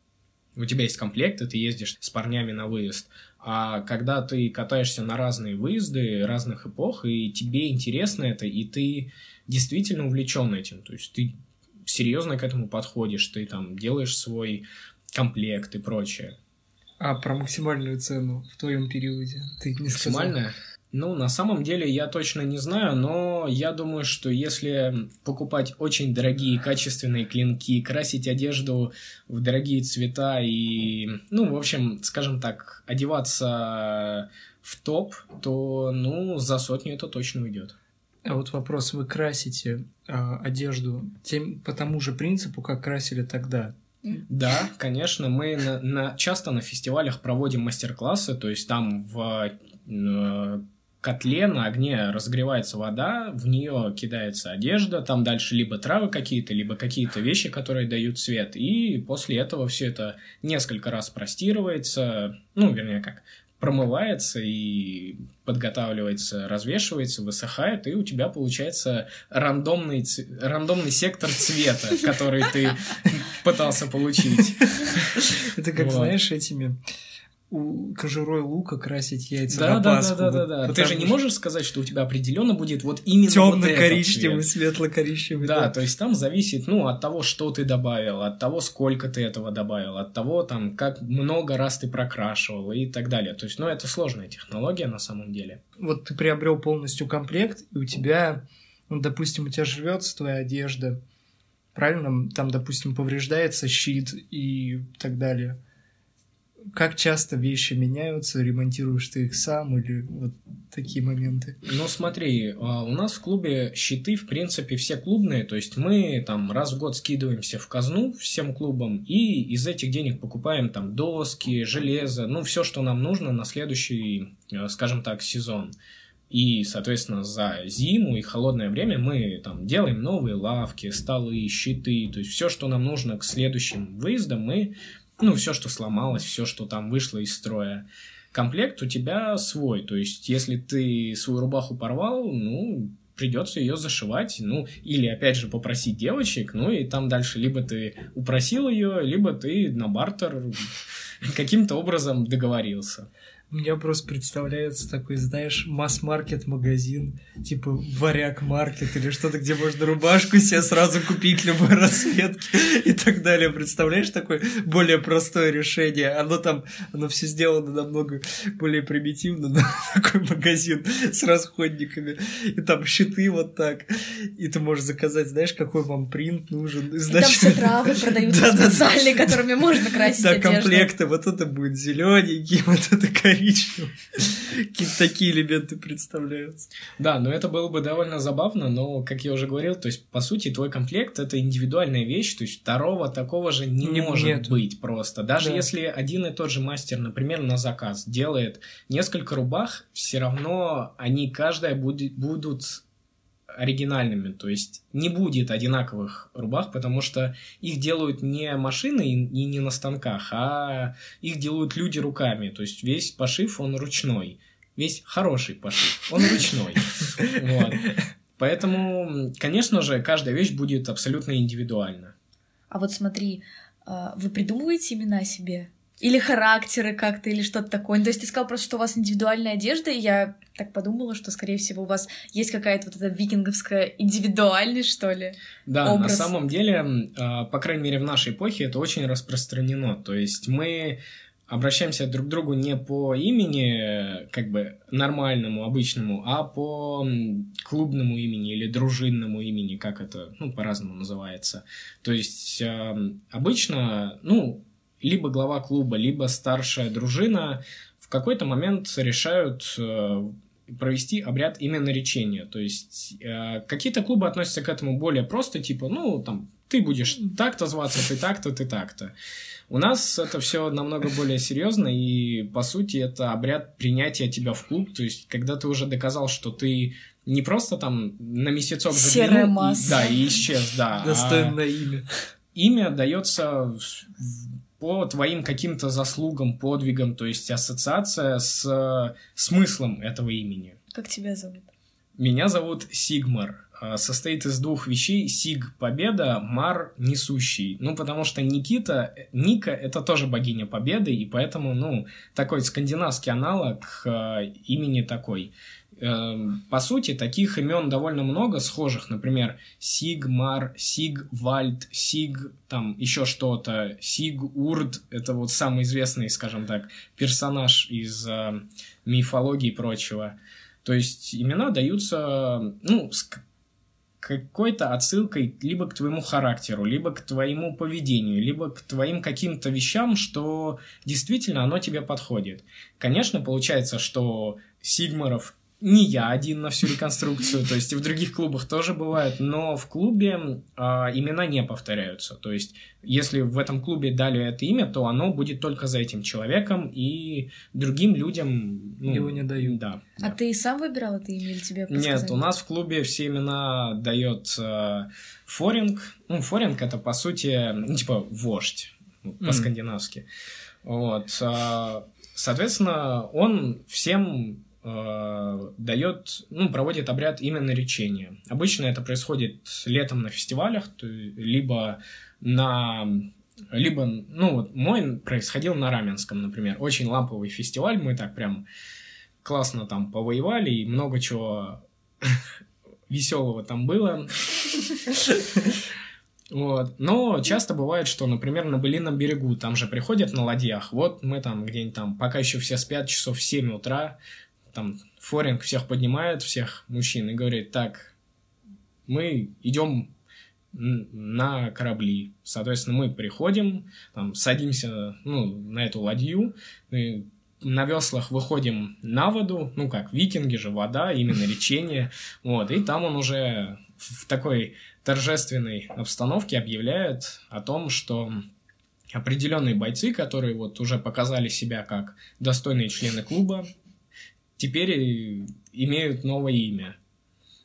у тебя есть комплект, и ты ездишь с парнями на выезд, а когда ты катаешься на разные выезды разных эпох, и тебе интересно это, и ты действительно увлечен этим, то есть ты серьезно к этому подходишь, ты там делаешь свой комплект и прочее. А про максимальную цену в твоем периоде ты не сказал? Максимальная? Ну, на самом деле я точно не знаю, но я думаю, что если покупать очень дорогие качественные клинки, красить одежду в дорогие цвета и, ну, в общем, скажем так, одеваться в топ, то, ну, за сотню это точно уйдет. А вот вопрос, вы красите э, одежду тем, по тому же принципу, как красили тогда? Да, конечно, мы на, на, часто на фестивалях проводим мастер-классы, то есть там в э, котле на огне разогревается вода, в нее кидается одежда, там дальше либо травы какие-то, либо какие-то вещи, которые дают цвет, и после этого все это несколько раз простирывается, ну, вернее, как, промывается и подготавливается, развешивается, высыхает, и у тебя получается рандомный, рандомный сектор цвета, который ты пытался получить. Это как, знаешь, этими кожурой лука красить яйца да, на да, Пасху. Да, да, да, да. Ты же не можешь сказать, что у тебя определенно будет вот именно Темно-коричневый, вот светло-коричневый. Да, да, то есть там зависит, ну, от того, что ты добавил, от того, сколько ты этого добавил, от того, там, как много раз ты прокрашивал и так далее. То есть, ну, это сложная технология на самом деле. Вот ты приобрел полностью комплект, и у тебя, ну, допустим, у тебя живется твоя одежда, правильно? Там, допустим, повреждается щит и так далее как часто вещи меняются, ремонтируешь ты их сам или вот такие моменты? Ну смотри, а, у нас в клубе щиты, в принципе, все клубные, то есть мы там раз в год скидываемся в казну всем клубам и из этих денег покупаем там доски, железо, ну все, что нам нужно на следующий, э, скажем так, сезон. И, соответственно, за зиму и холодное время мы там делаем новые лавки, столы, щиты, то есть все, что нам нужно к следующим выездам, мы ну, все, что сломалось, все, что там вышло из строя. Комплект у тебя свой, то есть, если ты свою рубаху порвал, ну, придется ее зашивать, ну, или, опять же, попросить девочек, ну, и там дальше либо ты упросил ее, либо ты на бартер каким-то образом договорился. Меня просто представляется такой, знаешь, масс-маркет магазин, типа варяг маркет или что-то, где можно рубашку себе сразу купить любой расцветки и так далее. Представляешь, такое более простое решение. Оно там, оно все сделано намного более примитивно, но такой магазин с расходниками. И там щиты вот так. И ты можешь заказать, знаешь, какой вам принт нужен. И там все травы продаются специальные, которыми можно красить Да, комплекты. Вот это будет зелененький, вот это коричневый коричневым. Какие-то такие элементы представляются. Да, но это было бы довольно забавно, но, как я уже говорил, то есть, по сути, твой комплект — это индивидуальная вещь, то есть второго такого же не, не может нет. быть просто. Даже да. если один и тот же мастер, например, на заказ делает несколько рубах, все равно они каждая будет, будут оригинальными, то есть не будет одинаковых рубах, потому что их делают не машины и не на станках, а их делают люди руками, то есть весь пошив, он ручной, весь хороший пошив, он ручной. Вот. Поэтому, конечно же, каждая вещь будет абсолютно индивидуальна. А вот смотри, а, вы придумываете имена себе? Или характеры как-то, или что-то такое. Ну, то есть ты сказал просто, что у вас индивидуальная одежда, и я так подумала, что, скорее всего, у вас есть какая-то вот эта викинговская индивидуальность, что ли? Да, образ. на самом деле, а, по крайней мере, в нашей эпохе это очень распространено. То есть мы обращаемся друг к другу не по имени, как бы нормальному, обычному, а по клубному имени или дружинному имени, как это, ну, по-разному называется. То есть обычно, ну, либо глава клуба, либо старшая дружина в какой-то момент решают э, провести обряд именно речения. То есть э, какие-то клубы относятся к этому более просто, типа, ну, там, ты будешь так-то зваться, ты так-то, ты так-то. У нас это все намного более серьезно, и по сути это обряд принятия тебя в клуб. То есть, когда ты уже доказал, что ты не просто там на месяцок заглянул, и, да, и исчез, да. Достойное а имя. Имя дается по твоим каким-то заслугам, подвигам, то есть ассоциация с э, смыслом этого имени. Как тебя зовут? Меня зовут Сигмар. А, состоит из двух вещей. Сиг – победа, Мар – несущий. Ну, потому что Никита, Ника – это тоже богиня победы, и поэтому, ну, такой скандинавский аналог э, имени такой. Эм, по сути, таких имен довольно много, схожих, например, Сигмар, Сигвальд, Сиг, там еще что-то, Сигурд, это вот самый известный, скажем так, персонаж из э, мифологии и прочего. То есть имена даются, ну, с какой-то отсылкой либо к твоему характеру, либо к твоему поведению, либо к твоим каким-то вещам, что действительно оно тебе подходит. Конечно, получается, что Сигмаров не я один на всю реконструкцию, то есть и в других клубах тоже бывает, но в клубе э, имена не повторяются. То есть, если в этом клубе дали это имя, то оно будет только за этим человеком, и другим людям ну, его не дают. Да. А да. ты сам выбирал это имя или тебе подсказали? Нет, у нас в клубе все имена дает э, Форинг. Ну, Форинг это по сути, ну, типа вождь по-скандинавски. Mm. Вот. Э, соответственно, он всем дает, ну, проводит обряд именно речения. Обычно это происходит летом на фестивалях, то, либо на либо, ну, вот мой происходил на Раменском, например. Очень ламповый фестиваль, мы так прям классно там повоевали, и много чего веселого там было. Вот. Но часто бывает, что, например, на Былином берегу, там же приходят на ладьях, вот мы там где-нибудь там, пока еще все спят, часов в 7 утра, там Форинг всех поднимает, всех мужчин, и говорит, так, мы идем на корабли. Соответственно, мы приходим, там, садимся ну, на эту ладью, на веслах выходим на воду, ну как, викинги же, вода, именно лечение, вот, и там он уже в такой торжественной обстановке объявляет о том, что определенные бойцы, которые вот уже показали себя как достойные члены клуба, теперь имеют новое имя.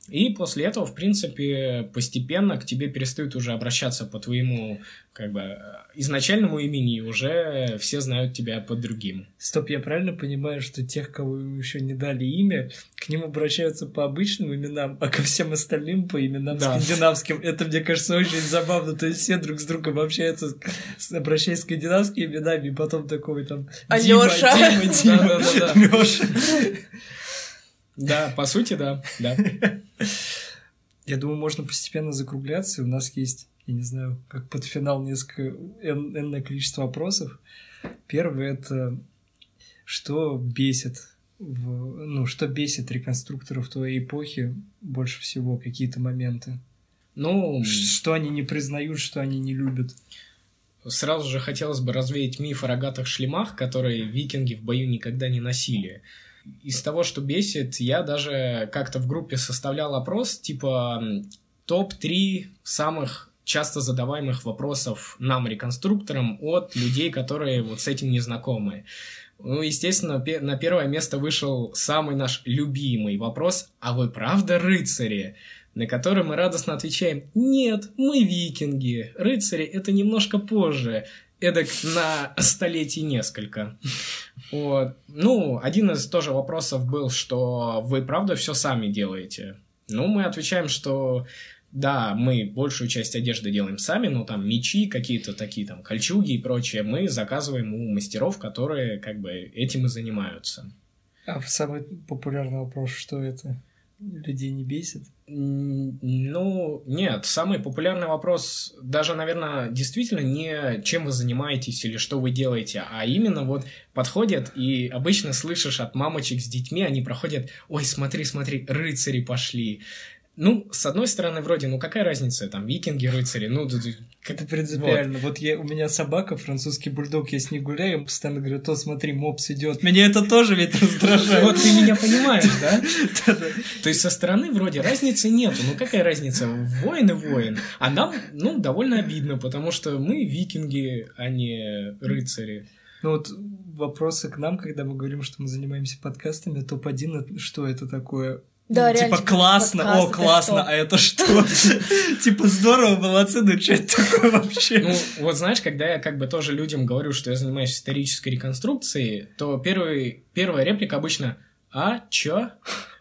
И после этого, в принципе, постепенно к тебе перестают уже обращаться по твоему, как бы, изначальному имени, и уже все знают тебя под другим. Стоп, я правильно понимаю, что тех, кого еще не дали имя, к ним обращаются по обычным именам, а ко всем остальным по именам да. скандинавским. Это, мне кажется, очень забавно. То есть все друг с другом общаются, обращаясь с скандинавскими именами, и потом такой там... Алёша! Дима, Дима, Дима, Лёша. Да, по сути, да, да. Я думаю, можно постепенно закругляться. У нас есть, я не знаю, как под финал несколько энное количество вопросов. Первый — это что бесит в, ну, что бесит реконструкторов твоей эпохи больше всего, какие-то моменты? Ну... Что они не признают, что они не любят? Сразу же хотелось бы развеять миф о рогатых шлемах, которые викинги в бою никогда не носили. Из того, что бесит, я даже как-то в группе составлял опрос, типа топ-3 самых часто задаваемых вопросов нам, реконструкторам, от людей, которые вот с этим не знакомы. Ну, естественно, на первое место вышел самый наш любимый вопрос «А вы правда рыцари?» на который мы радостно отвечаем «Нет, мы викинги, рыцари — это немножко позже, эдак на столетие несколько». Вот. Ну, один из тоже вопросов был, что вы правда все сами делаете? Ну, мы отвечаем, что да, мы большую часть одежды делаем сами, но там мечи, какие-то такие там кольчуги и прочее, мы заказываем у мастеров, которые как бы этим и занимаются. А самый популярный вопрос, что это? Людей не бесит? Ну, нет, самый популярный вопрос даже, наверное, действительно не чем вы занимаетесь или что вы делаете, а именно вот подходят и обычно слышишь от мамочек с детьми, они проходят, ой, смотри, смотри, рыцари пошли. Ну, с одной стороны, вроде, ну какая разница, там, викинги, рыцари, ну... Как... Это принципиально. Вот, вот я, у меня собака, французский бульдог, я с ней гуляю, он постоянно говорит, о, смотри, мопс идет. Меня это тоже ведь раздражает. Вот ты меня понимаешь, да? То есть со стороны вроде разницы нету. Ну какая разница? Воин и воин. А нам, ну, довольно обидно, потому что мы викинги, а не рыцари. Ну вот вопросы к нам, когда мы говорим, что мы занимаемся подкастами, топ-1, что это такое? Да, ну, реально, типа, классно, подкаст, о, классно, что? а это что? Типа здорово, молодцы, ну что это такое вообще? Ну, вот знаешь, когда я как бы тоже людям говорю, что я занимаюсь исторической реконструкцией, то первый, первая реплика обычно «А, чё?»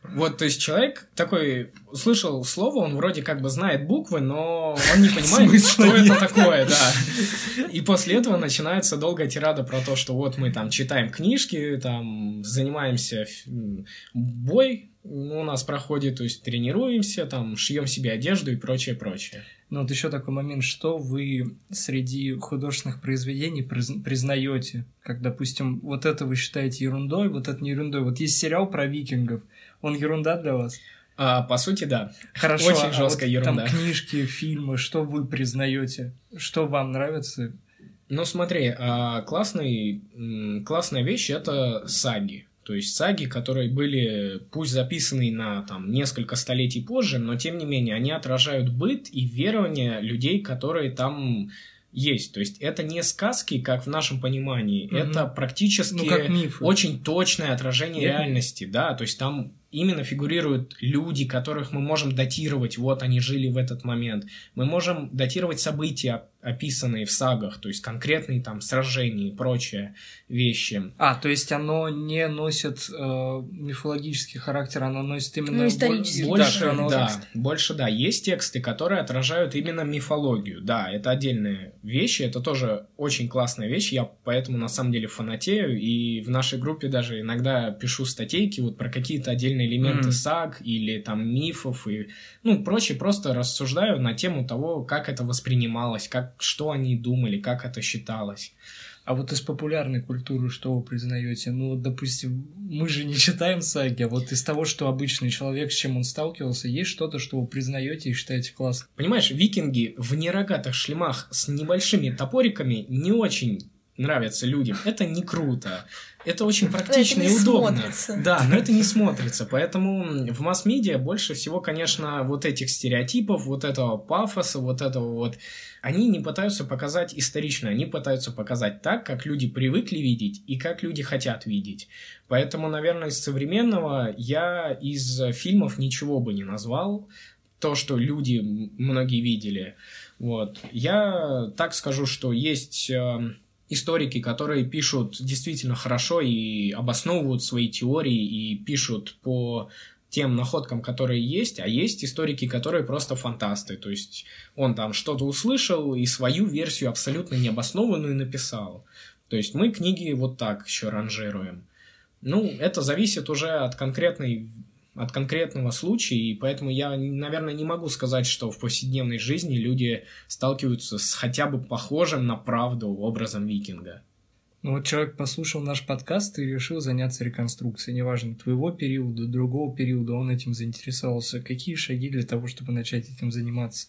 Вот, то есть человек такой услышал слово, он вроде как бы знает буквы, но он не понимает, что это такое, да. И после этого начинается долгая тирада про то, что вот мы там читаем книжки, там занимаемся бой, у нас проходит, то есть тренируемся, там шьем себе одежду и прочее, прочее. Ну вот еще такой момент, что вы среди художественных произведений признаете, как, допустим, вот это вы считаете ерундой, вот это не ерундой. Вот есть сериал про викингов, он ерунда для вас? А, по сути, да. Хорошо. Очень а жесткая вот ерунда. Там книжки, фильмы, что вы признаете, что вам нравится? Ну смотри, а, классный, классная вещь это саги. То есть саги, которые были, пусть записаны на там, несколько столетий позже, но тем не менее они отражают быт и верования людей, которые там есть. То есть это не сказки, как в нашем понимании, угу. это практически ну, как мифы. очень точное отражение Я... реальности, да. То есть там именно фигурируют люди, которых мы можем датировать, вот они жили в этот момент. Мы можем датировать события, описанные в сагах, то есть конкретные там сражения и прочие вещи. А, то есть оно не носит э, мифологический характер, оно носит именно ну, исторический. Больше, да, да, больше, да. Есть тексты, которые отражают именно мифологию. Да, это отдельные вещи, это тоже очень классная вещь, я поэтому на самом деле фанатею, и в нашей группе даже иногда пишу статейки вот про какие-то отдельные элементы mm. саг или там мифов и ну прочее, просто рассуждаю на тему того, как это воспринималось, как что они думали, как это считалось. А вот из популярной культуры что вы признаете? Ну, допустим, мы же не читаем саги, а вот из того, что обычный человек, с чем он сталкивался, есть что-то, что вы признаете и считаете классно? Понимаешь, викинги в нерогатых шлемах с небольшими топориками не очень нравятся людям. Это не круто. Это очень практично и удобно. Смотрится. Да, но это не смотрится. Поэтому в масс-медиа больше всего, конечно, вот этих стереотипов, вот этого пафоса, вот этого вот они не пытаются показать исторично, они пытаются показать так, как люди привыкли видеть и как люди хотят видеть. Поэтому, наверное, из современного я из фильмов ничего бы не назвал. То, что люди многие видели. Вот. Я так скажу, что есть э, историки, которые пишут действительно хорошо и обосновывают свои теории и пишут по тем находкам, которые есть, а есть историки, которые просто фантасты. То есть он там что-то услышал и свою версию абсолютно необоснованную написал. То есть мы книги вот так еще ранжируем. Ну, это зависит уже от конкретной от конкретного случая, и поэтому я, наверное, не могу сказать, что в повседневной жизни люди сталкиваются с хотя бы похожим на правду образом викинга. Ну вот человек послушал наш подкаст и решил заняться реконструкцией, неважно, твоего периода, другого периода, он этим заинтересовался. Какие шаги для того, чтобы начать этим заниматься?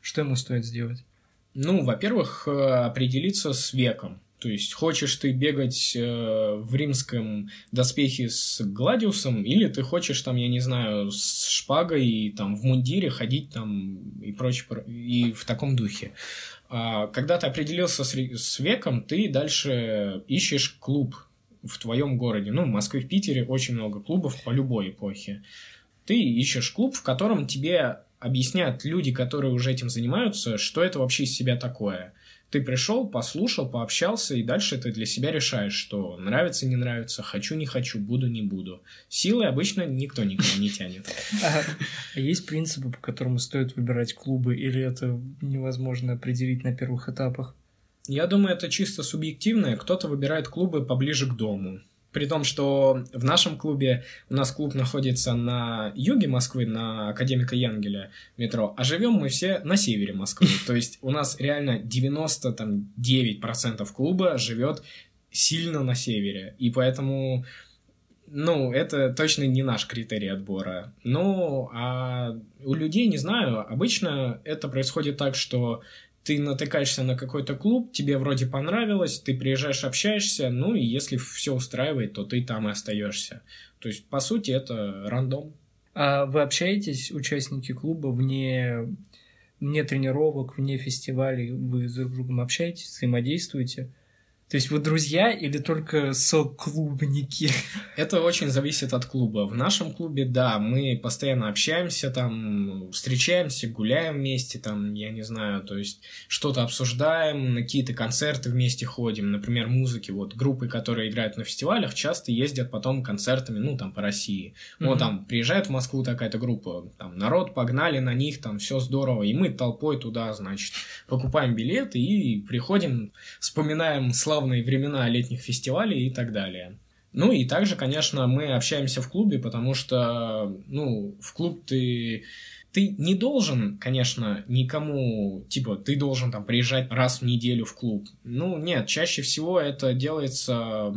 Что ему стоит сделать? Ну, во-первых, э, определиться с веком. То есть, хочешь ты бегать э, в римском доспехе с Гладиусом, или ты хочешь там, я не знаю, с шпагой и там в мундире ходить там и прочее, и в таком духе. А, когда ты определился с веком, ты дальше ищешь клуб в твоем городе. Ну, в Москве, в Питере очень много клубов по любой эпохе. Ты ищешь клуб, в котором тебе объяснят люди, которые уже этим занимаются, что это вообще из себя такое – ты пришел, послушал, пообщался, и дальше ты для себя решаешь, что нравится, не нравится, хочу, не хочу, буду, не буду. Силы обычно никто никого не тянет. А есть принципы, по которым стоит выбирать клубы, или это невозможно определить на первых этапах? Я думаю, это чисто субъективное. Кто-то выбирает клубы поближе к дому. При том, что в нашем клубе, у нас клуб находится на юге Москвы, на Академика Янгеля метро, а живем мы все на севере Москвы. То есть у нас реально 99% клуба живет сильно на севере. И поэтому ну, это точно не наш критерий отбора. Ну, а у людей, не знаю, обычно это происходит так, что ты натыкаешься на какой-то клуб, тебе вроде понравилось, ты приезжаешь, общаешься, ну и если все устраивает, то ты там и остаешься. То есть, по сути, это рандом. А вы общаетесь, участники клуба, вне, вне тренировок, вне фестивалей, вы друг с другом общаетесь, взаимодействуете? То есть вы друзья или только соклубники? Это очень зависит от клуба. В нашем клубе, да, мы постоянно общаемся, там, встречаемся, гуляем вместе, там, я не знаю, то есть что-то обсуждаем, на какие-то концерты вместе ходим, например, музыки. Вот группы, которые играют на фестивалях, часто ездят потом концертами, ну, там, по России. Mm-hmm. Вот там приезжает в Москву такая-то группа, там, народ, погнали на них, там, все здорово, и мы толпой туда, значит, покупаем билеты и приходим, вспоминаем славу славные времена летних фестивалей и так далее. Ну и также, конечно, мы общаемся в клубе, потому что, ну, в клуб ты ты не должен, конечно, никому, типа, ты должен там приезжать раз в неделю в клуб. Ну, нет, чаще всего это делается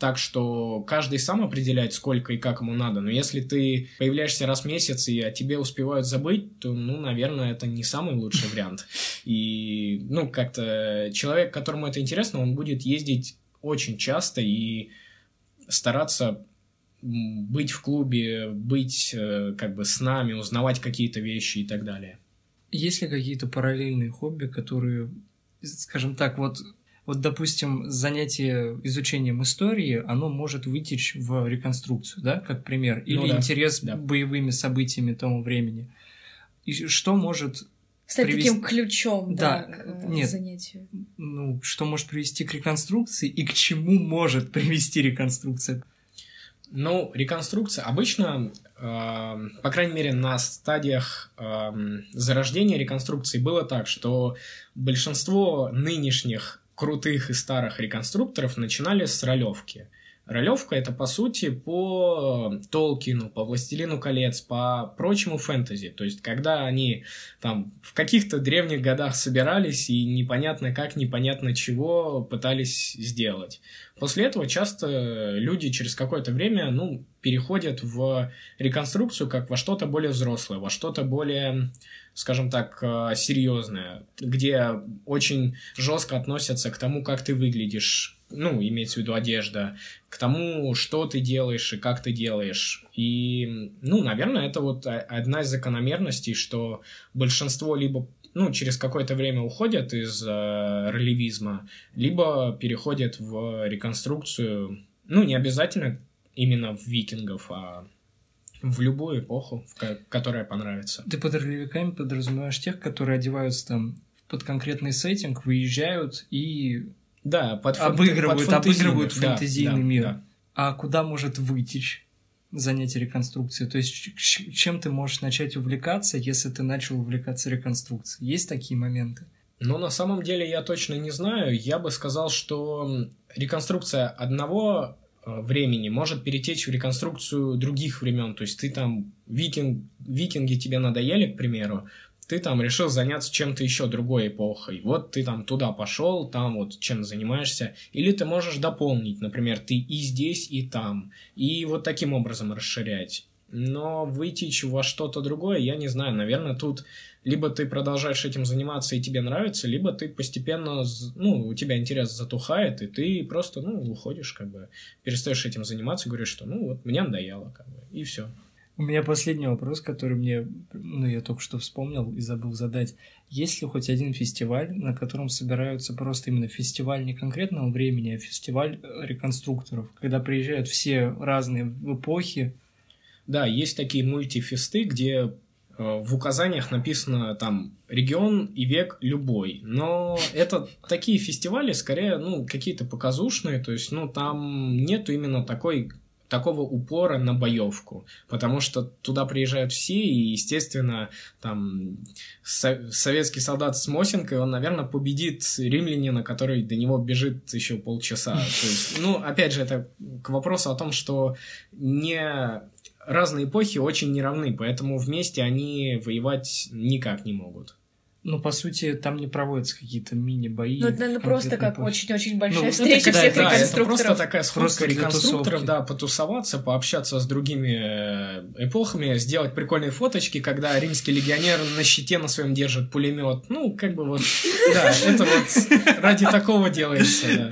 так что каждый сам определяет, сколько и как ему надо. Но если ты появляешься раз в месяц и о тебе успевают забыть, то, ну, наверное, это не самый лучший вариант. И, ну, как-то человек, которому это интересно, он будет ездить очень часто и стараться быть в клубе, быть э, как бы с нами, узнавать какие-то вещи и так далее. Есть ли какие-то параллельные хобби, которые, скажем так, вот вот, допустим, занятие изучением истории, оно может вытечь в реконструкцию, да, как пример, ну или ну, да, интерес да. боевыми событиями того времени. И что может стать привести... таким ключом да, да, к э, нет, занятию. Ну, что может привести к реконструкции и к чему может привести реконструкция? Ну, реконструкция обычно, э, по крайней мере, на стадиях э, зарождения реконструкции было так, что большинство нынешних крутых и старых реконструкторов начинали с ролевки. Ролевка это по сути по Толкину, по Властелину колец, по прочему фэнтези. То есть, когда они там в каких-то древних годах собирались и непонятно как, непонятно чего пытались сделать. После этого часто люди через какое-то время, ну, переходят в реконструкцию как во что-то более взрослое, во что-то более, скажем так, э, серьезное, где очень жестко относятся к тому, как ты выглядишь, ну, имеется в виду одежда, к тому, что ты делаешь и как ты делаешь. И, ну, наверное, это вот одна из закономерностей, что большинство либо ну, через какое-то время уходят из э, ролевизма, либо переходят в реконструкцию, ну, не обязательно именно в викингов, а в любую эпоху, в которая понравится. Ты под ролевиками подразумеваешь тех, которые одеваются там под конкретный сеттинг, выезжают и да, под обыгрывают, под обыгрывают фэнтезийный да, мир. Да. А куда может вытечь занятие реконструкцией? То есть чем ты можешь начать увлекаться, если ты начал увлекаться реконструкцией? Есть такие моменты? Ну, на самом деле я точно не знаю. Я бы сказал, что реконструкция одного времени может перетечь в реконструкцию других времен. То есть ты там, викинг, викинги тебе надоели, к примеру, ты там решил заняться чем-то еще другой эпохой. Вот ты там туда пошел, там вот чем занимаешься. Или ты можешь дополнить, например, ты и здесь, и там. И вот таким образом расширять. Но выйти во что-то другое, я не знаю. Наверное, тут либо ты продолжаешь этим заниматься и тебе нравится, либо ты постепенно, ну, у тебя интерес затухает, и ты просто, ну, уходишь, как бы, перестаешь этим заниматься, говоришь, что, ну, вот, мне надоело, как бы, и все. У меня последний вопрос, который мне, ну, я только что вспомнил и забыл задать. Есть ли хоть один фестиваль, на котором собираются просто именно фестиваль не конкретного времени, а фестиваль э, реконструкторов, когда приезжают все разные эпохи? Да, есть такие мультифесты, где в указаниях написано там регион и век любой. Но это такие фестивали, скорее, ну, какие-то показушные, то есть, ну, там нету именно такой такого упора на боевку, потому что туда приезжают все, и, естественно, там со- советский солдат с Мосинкой, он, наверное, победит римлянина, который до него бежит еще полчаса. То есть, ну, опять же, это к вопросу о том, что не разные эпохи очень неравны, поэтому вместе они воевать никак не могут. Ну, по сути, там не проводятся какие-то мини-бои. Ну, это, наверное, просто как очень-очень большая Ну, это встреча Это, всех да, это реконструкторов. просто такая сходка Просто реконструкторов, да, потусоваться, пообщаться с другими э, эпохами, сделать прикольные фоточки, когда римский легионер на щите на своем держит пулемет. Ну, как бы вот, да, это вот ради такого делается, да.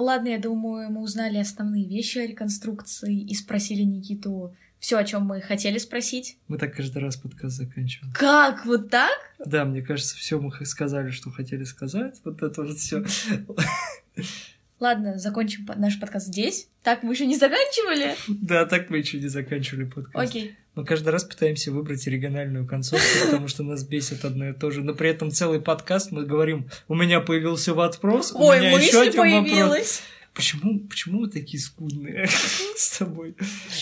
Ладно, я думаю, мы узнали основные вещи о реконструкции и спросили Никиту все, о чем мы хотели спросить. Мы так каждый раз подкаст заканчиваем. Как? Вот так? Да, мне кажется, все мы сказали, что хотели сказать. Вот это вот все. Ладно, закончим наш подкаст здесь. Так, мы еще не заканчивали? Да, так мы еще не заканчивали подкаст. Окей. Мы каждый раз пытаемся выбрать оригинальную концовку, потому что нас бесит одно и то же. Но при этом целый подкаст мы говорим, у меня появился вопрос, у Ой, меня еще один вопрос. появилась. Почему, почему вы такие скудные с тобой?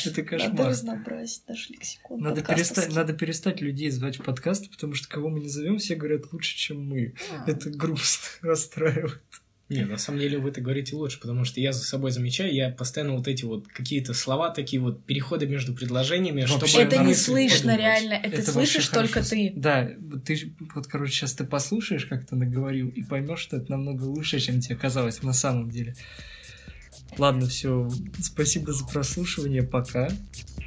Это Надо кошмар. разнообразить наш лексикон Надо перестать, надо перестать людей звать в подкасты, потому что кого мы не зовем, все говорят лучше, чем мы. А. Это грустно, расстраивает. Не, на самом деле вы это говорите лучше, потому что я за собой замечаю, я постоянно вот эти вот какие-то слова, такие вот переходы между предложениями, Вообще чтобы Это не слышно подумать. реально, это, вообще слышишь только хорошо. ты. Да, вот ты вот, короче, сейчас ты послушаешь, как ты наговорил, и поймешь, что это намного лучше, чем тебе казалось на самом деле. Ладно, все. Спасибо за прослушивание. Пока.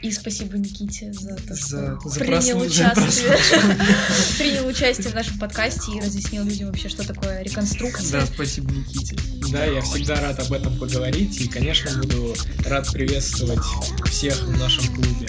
И спасибо Никите за то, За- что за принял, прослу- за участие, принял участие в нашем подкасте и разъяснил людям вообще, что такое реконструкция. Да, спасибо Никите. Да, я всегда рад об этом поговорить и, конечно, буду рад приветствовать всех в нашем клубе.